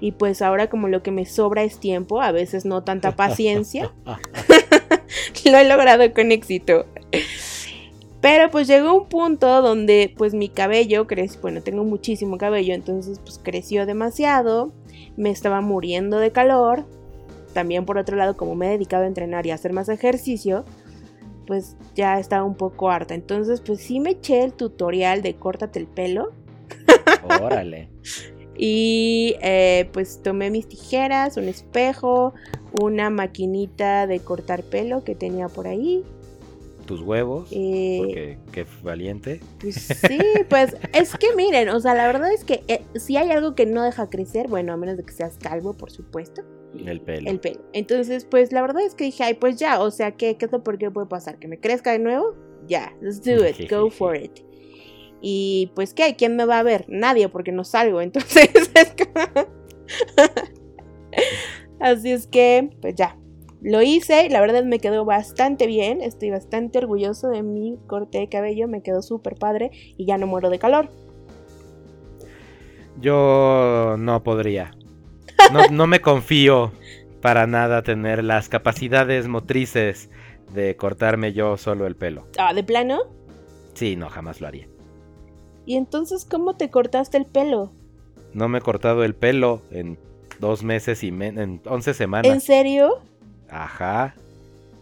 Y pues ahora como lo que me sobra es tiempo, a veces no tanta <laughs> paciencia, <laughs> <laughs> lo he logrado con éxito. Pero pues llegó un punto donde pues mi cabello creció, bueno, tengo muchísimo cabello, entonces pues creció demasiado me estaba muriendo de calor. También por otro lado, como me he dedicado a entrenar y a hacer más ejercicio, pues ya estaba un poco harta. Entonces, pues sí me eché el tutorial de córtate el pelo. Órale. <laughs> Y eh, pues tomé mis tijeras, un espejo, una maquinita de cortar pelo que tenía por ahí. Tus huevos. Eh, Porque qué valiente. Pues sí, pues es que miren, o sea, la verdad es que eh, si hay algo que no deja crecer, bueno, a menos de que seas calvo, por supuesto, El pelo. el pelo. Entonces, pues la verdad es que dije, ay, pues ya, o sea, ¿qué, qué es lo por qué puede pasar? ¿Que me crezca de nuevo? Ya, let's do it, go <laughs> for it. Y pues, ¿qué? ¿Quién me va a ver? Nadie, porque no salgo, <laughs> entonces es como- <laughs> Así es que, pues ya, lo hice y la verdad me quedó bastante bien, estoy bastante orgulloso de mi corte de cabello, me quedó súper padre y ya no muero de calor. Yo no podría. No, no me confío para nada tener las capacidades motrices de cortarme yo solo el pelo. Ah, ¿de plano? Sí, no, jamás lo haría. ¿Y entonces cómo te cortaste el pelo? No me he cortado el pelo en dos meses y men- en 11 ¿En semanas. serio? Ajá.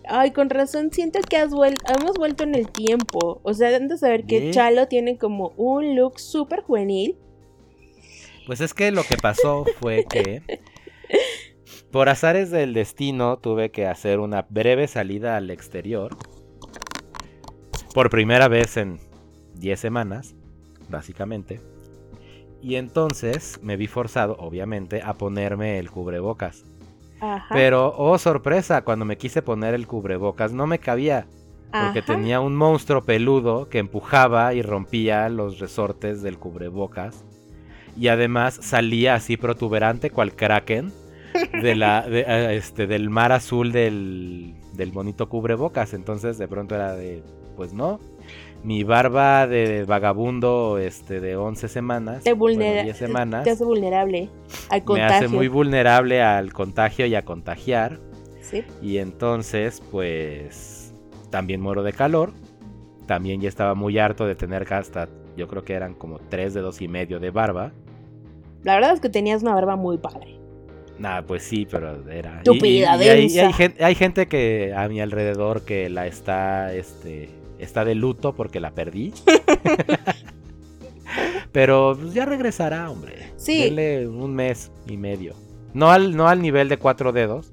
Ay, con razón, siento que has vuel- hemos vuelto en el tiempo. O sea, han de saber que. Chalo tiene como un look súper juvenil. Pues es que lo que pasó fue que por azares del destino tuve que hacer una breve salida al exterior. Por primera vez en 10 semanas, básicamente. Y entonces me vi forzado, obviamente, a ponerme el cubrebocas. Ajá. Pero, oh sorpresa, cuando me quise poner el cubrebocas no me cabía. Porque Ajá. tenía un monstruo peludo que empujaba y rompía los resortes del cubrebocas. Y además salía así protuberante cual kraken de la, de, este, del mar azul del, del bonito cubrebocas. Entonces de pronto era de, pues no. Mi barba de vagabundo este, de 11 semanas, te vulnera 10 semanas, te hace vulnerable al me contagio. hace muy vulnerable al contagio y a contagiar. Sí. Y entonces, pues, también muero de calor. También ya estaba muy harto de tener hasta, yo creo que eran como tres dedos y medio de barba. La verdad es que tenías una barba muy padre. Nah, pues sí, pero era... Tupida, y, hay gente que a mi alrededor que la está, este, está de luto porque la perdí. <laughs> pero pues, ya regresará, hombre. Sí. Denle un mes y medio. No al, no al nivel de cuatro dedos,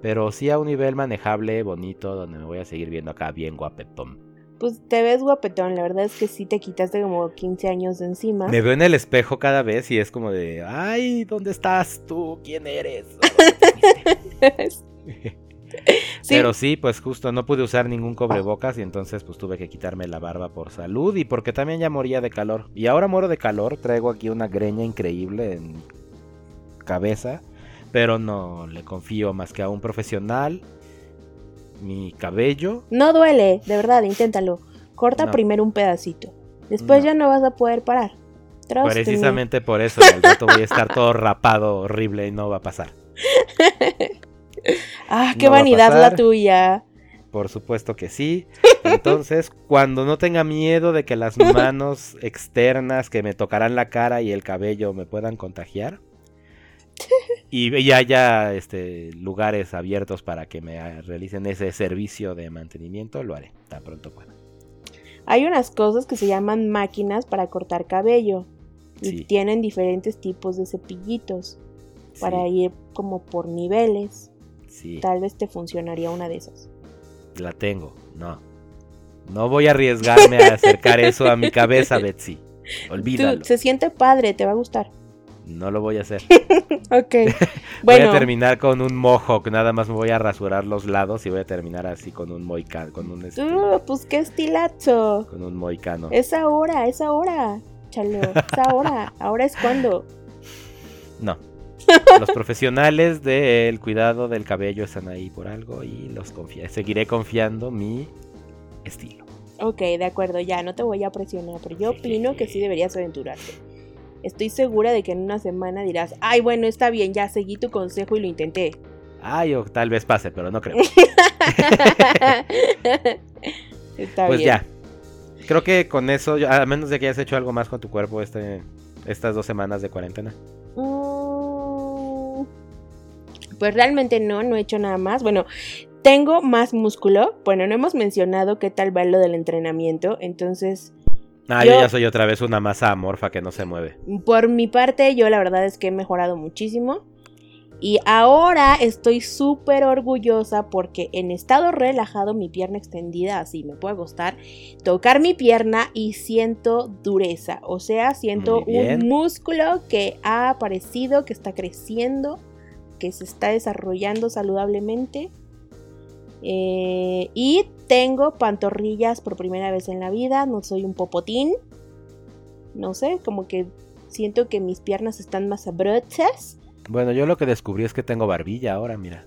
pero sí a un nivel manejable, bonito, donde me voy a seguir viendo acá bien guapetón. Pues te ves guapetón, la verdad es que sí te quitaste como 15 años de encima. Me veo en el espejo cada vez y es como de, ay, ¿dónde estás tú? ¿Quién eres? ¿A dónde fuiste?" <laughs> <laughs> Sí. Pero sí, pues justo no pude usar ningún cobrebocas y entonces pues tuve que quitarme la barba por salud y porque también ya moría de calor. Y ahora muero de calor, traigo aquí una greña increíble en cabeza, pero no le confío más que a un profesional. Mi cabello, No duele, de verdad, inténtalo. Corta No. primero un pedacito. Después No. ya no vas a poder parar. Trust me. precisamente por eso, <laughs> al rato voy a estar todo rapado, horrible y no va a pasar. <laughs> Ah, qué No vanidad la tuya. Por supuesto que sí. Entonces, <laughs> cuando no tenga miedo de que las manos externas que me tocarán la cara y el cabello me puedan contagiar. Y, y haya este, lugares abiertos para que me realicen ese servicio de mantenimiento, lo haré tan pronto pueda. Hay unas cosas que se llaman máquinas para cortar cabello. Y Sí. tienen diferentes tipos de cepillitos para Sí, ir como por niveles. sí, Tal vez te funcionaría una de esas. la tengo. No. No voy a arriesgarme a acercar eso a mi cabeza, <laughs> Betsy. Olvídalo. Tú, se siente padre, te va a gustar. No lo voy a hacer. <laughs> Ok. <laughs> Voy bueno, a terminar con un mohawk, nada más me voy a rasurar los lados y voy a terminar así con un moicano, con un este, uh, pues qué estilazo. con un moicano. Es ahora, es ahora. Chalo, es ahora. Ahora es cuando. No. <laughs> Los profesionales del cuidado del cabello están ahí por algo y los confía seguiré confiando mi estilo. Ok, de acuerdo, ya no te voy a presionar, pero yo opino que sí deberías aventurarte. Estoy segura de que en una semana dirás, ay, bueno, está bien, ya seguí tu consejo y lo intenté. Ay, o tal vez pase, pero no creo. <laughs> está pues bien. ya. Creo que con eso, a menos de que hayas hecho algo más con tu cuerpo este, estas dos semanas de cuarentena. Mm, Pues realmente no, no he hecho nada más. Bueno, tengo más músculo. Bueno, no hemos mencionado qué tal va lo del entrenamiento. Entonces, Ah, Yo- yo ya soy otra vez una masa amorfa que no se mueve. por mi parte, yo la verdad es que he mejorado muchísimo. Y ahora estoy súper orgullosa porque en estado relajado, mi pierna extendida, así me puedo acostar, tocar mi pierna y siento dureza. O sea, siento un músculo que ha aparecido, que está creciendo, que se está desarrollando saludablemente. Eh, y tengo pantorrillas por primera vez en la vida, no soy un popotín. No sé, como que siento que mis piernas están más abrochas. Bueno, yo lo que descubrí es que tengo barbilla ahora, mira.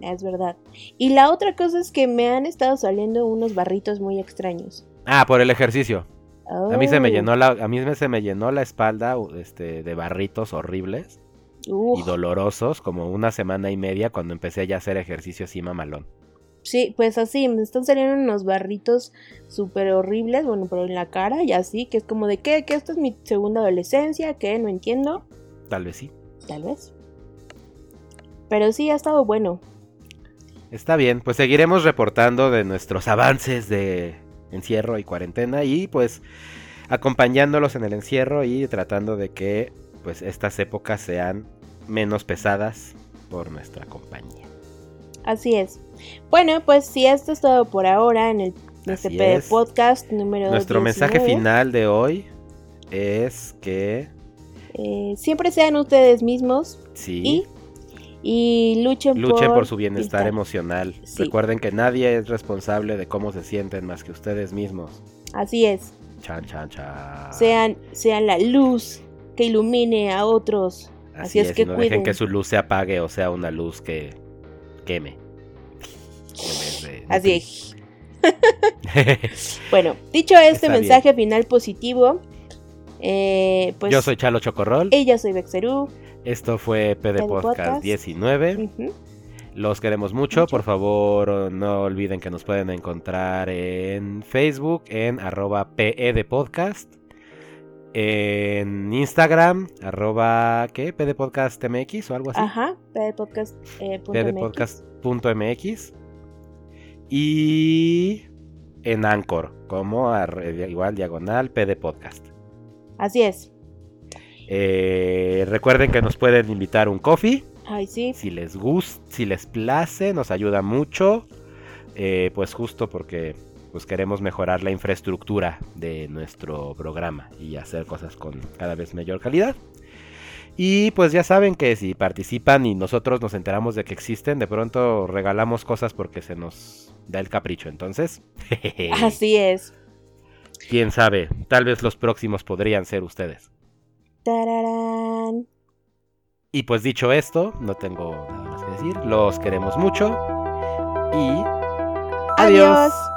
Es verdad. Y la otra cosa es que me han estado saliendo unos barritos muy extraños. Ah, por el ejercicio. A mí se me Oh. llenó la, a mí se me llenó la espalda este, de barritos horribles Uf, y dolorosos como una semana y media cuando empecé ya a hacer ejercicio así mamalón. Sí, pues así, me están saliendo unos barritos súper horribles, bueno, pero en la cara y así, que es como de que, que esta es mi segunda adolescencia, que no entiendo, Tal vez sí. tal vez. Pero sí, ha estado bueno. Está bien, pues seguiremos reportando de nuestros avances de encierro y cuarentena y pues acompañándolos en el encierro y tratando de que pues estas épocas sean menos pesadas por nuestra compañía. Así es. Bueno, pues si esto es todo por ahora en el este podcast número Nuestro mensaje 19. final de hoy es que Eh, siempre sean ustedes mismos sí, y, y luchen, luchen por su bienestar estar- emocional. Sí. Recuerden que nadie es responsable de cómo se sienten más que ustedes mismos. Así es. Chan, chan, chan. Sean, sean la luz que ilumine a otros. Así, así es es, que y no dejen que su luz se apague o sea una luz que queme. De- Así es. <laughs> Bueno, dicho este Está mensaje final positivo, eh, pues Yo soy Chalo Chocorrol. ella soy Bexerú. Esto fue PD Podcast Podcast. 19. Ujú. Los queremos mucho. Por favor, no olviden que nos pueden encontrar en Facebook en arroba PE de Podcast. En Instagram, arroba, ¿qué? PD Podcast MX o algo así. Ajá, podcast, eh, pdpodcast.mx y en Anchor como igual diagonal PD Podcast. Así es. Eh, recuerden que nos pueden invitar un coffee Ay, sí. si les gusta, si les place, nos ayuda mucho. eh, pues justo porque pues queremos mejorar la infraestructura de nuestro programa y hacer cosas con cada vez mayor calidad. Y pues ya saben que si participan y nosotros nos enteramos de que existen, de pronto regalamos cosas porque se nos da el capricho. Entonces, Así es. quién sabe, tal vez los próximos podrían ser ustedes. Tararán. Y pues dicho esto, no tengo nada más que decir. Los queremos mucho. Y... Adiós. Adiós.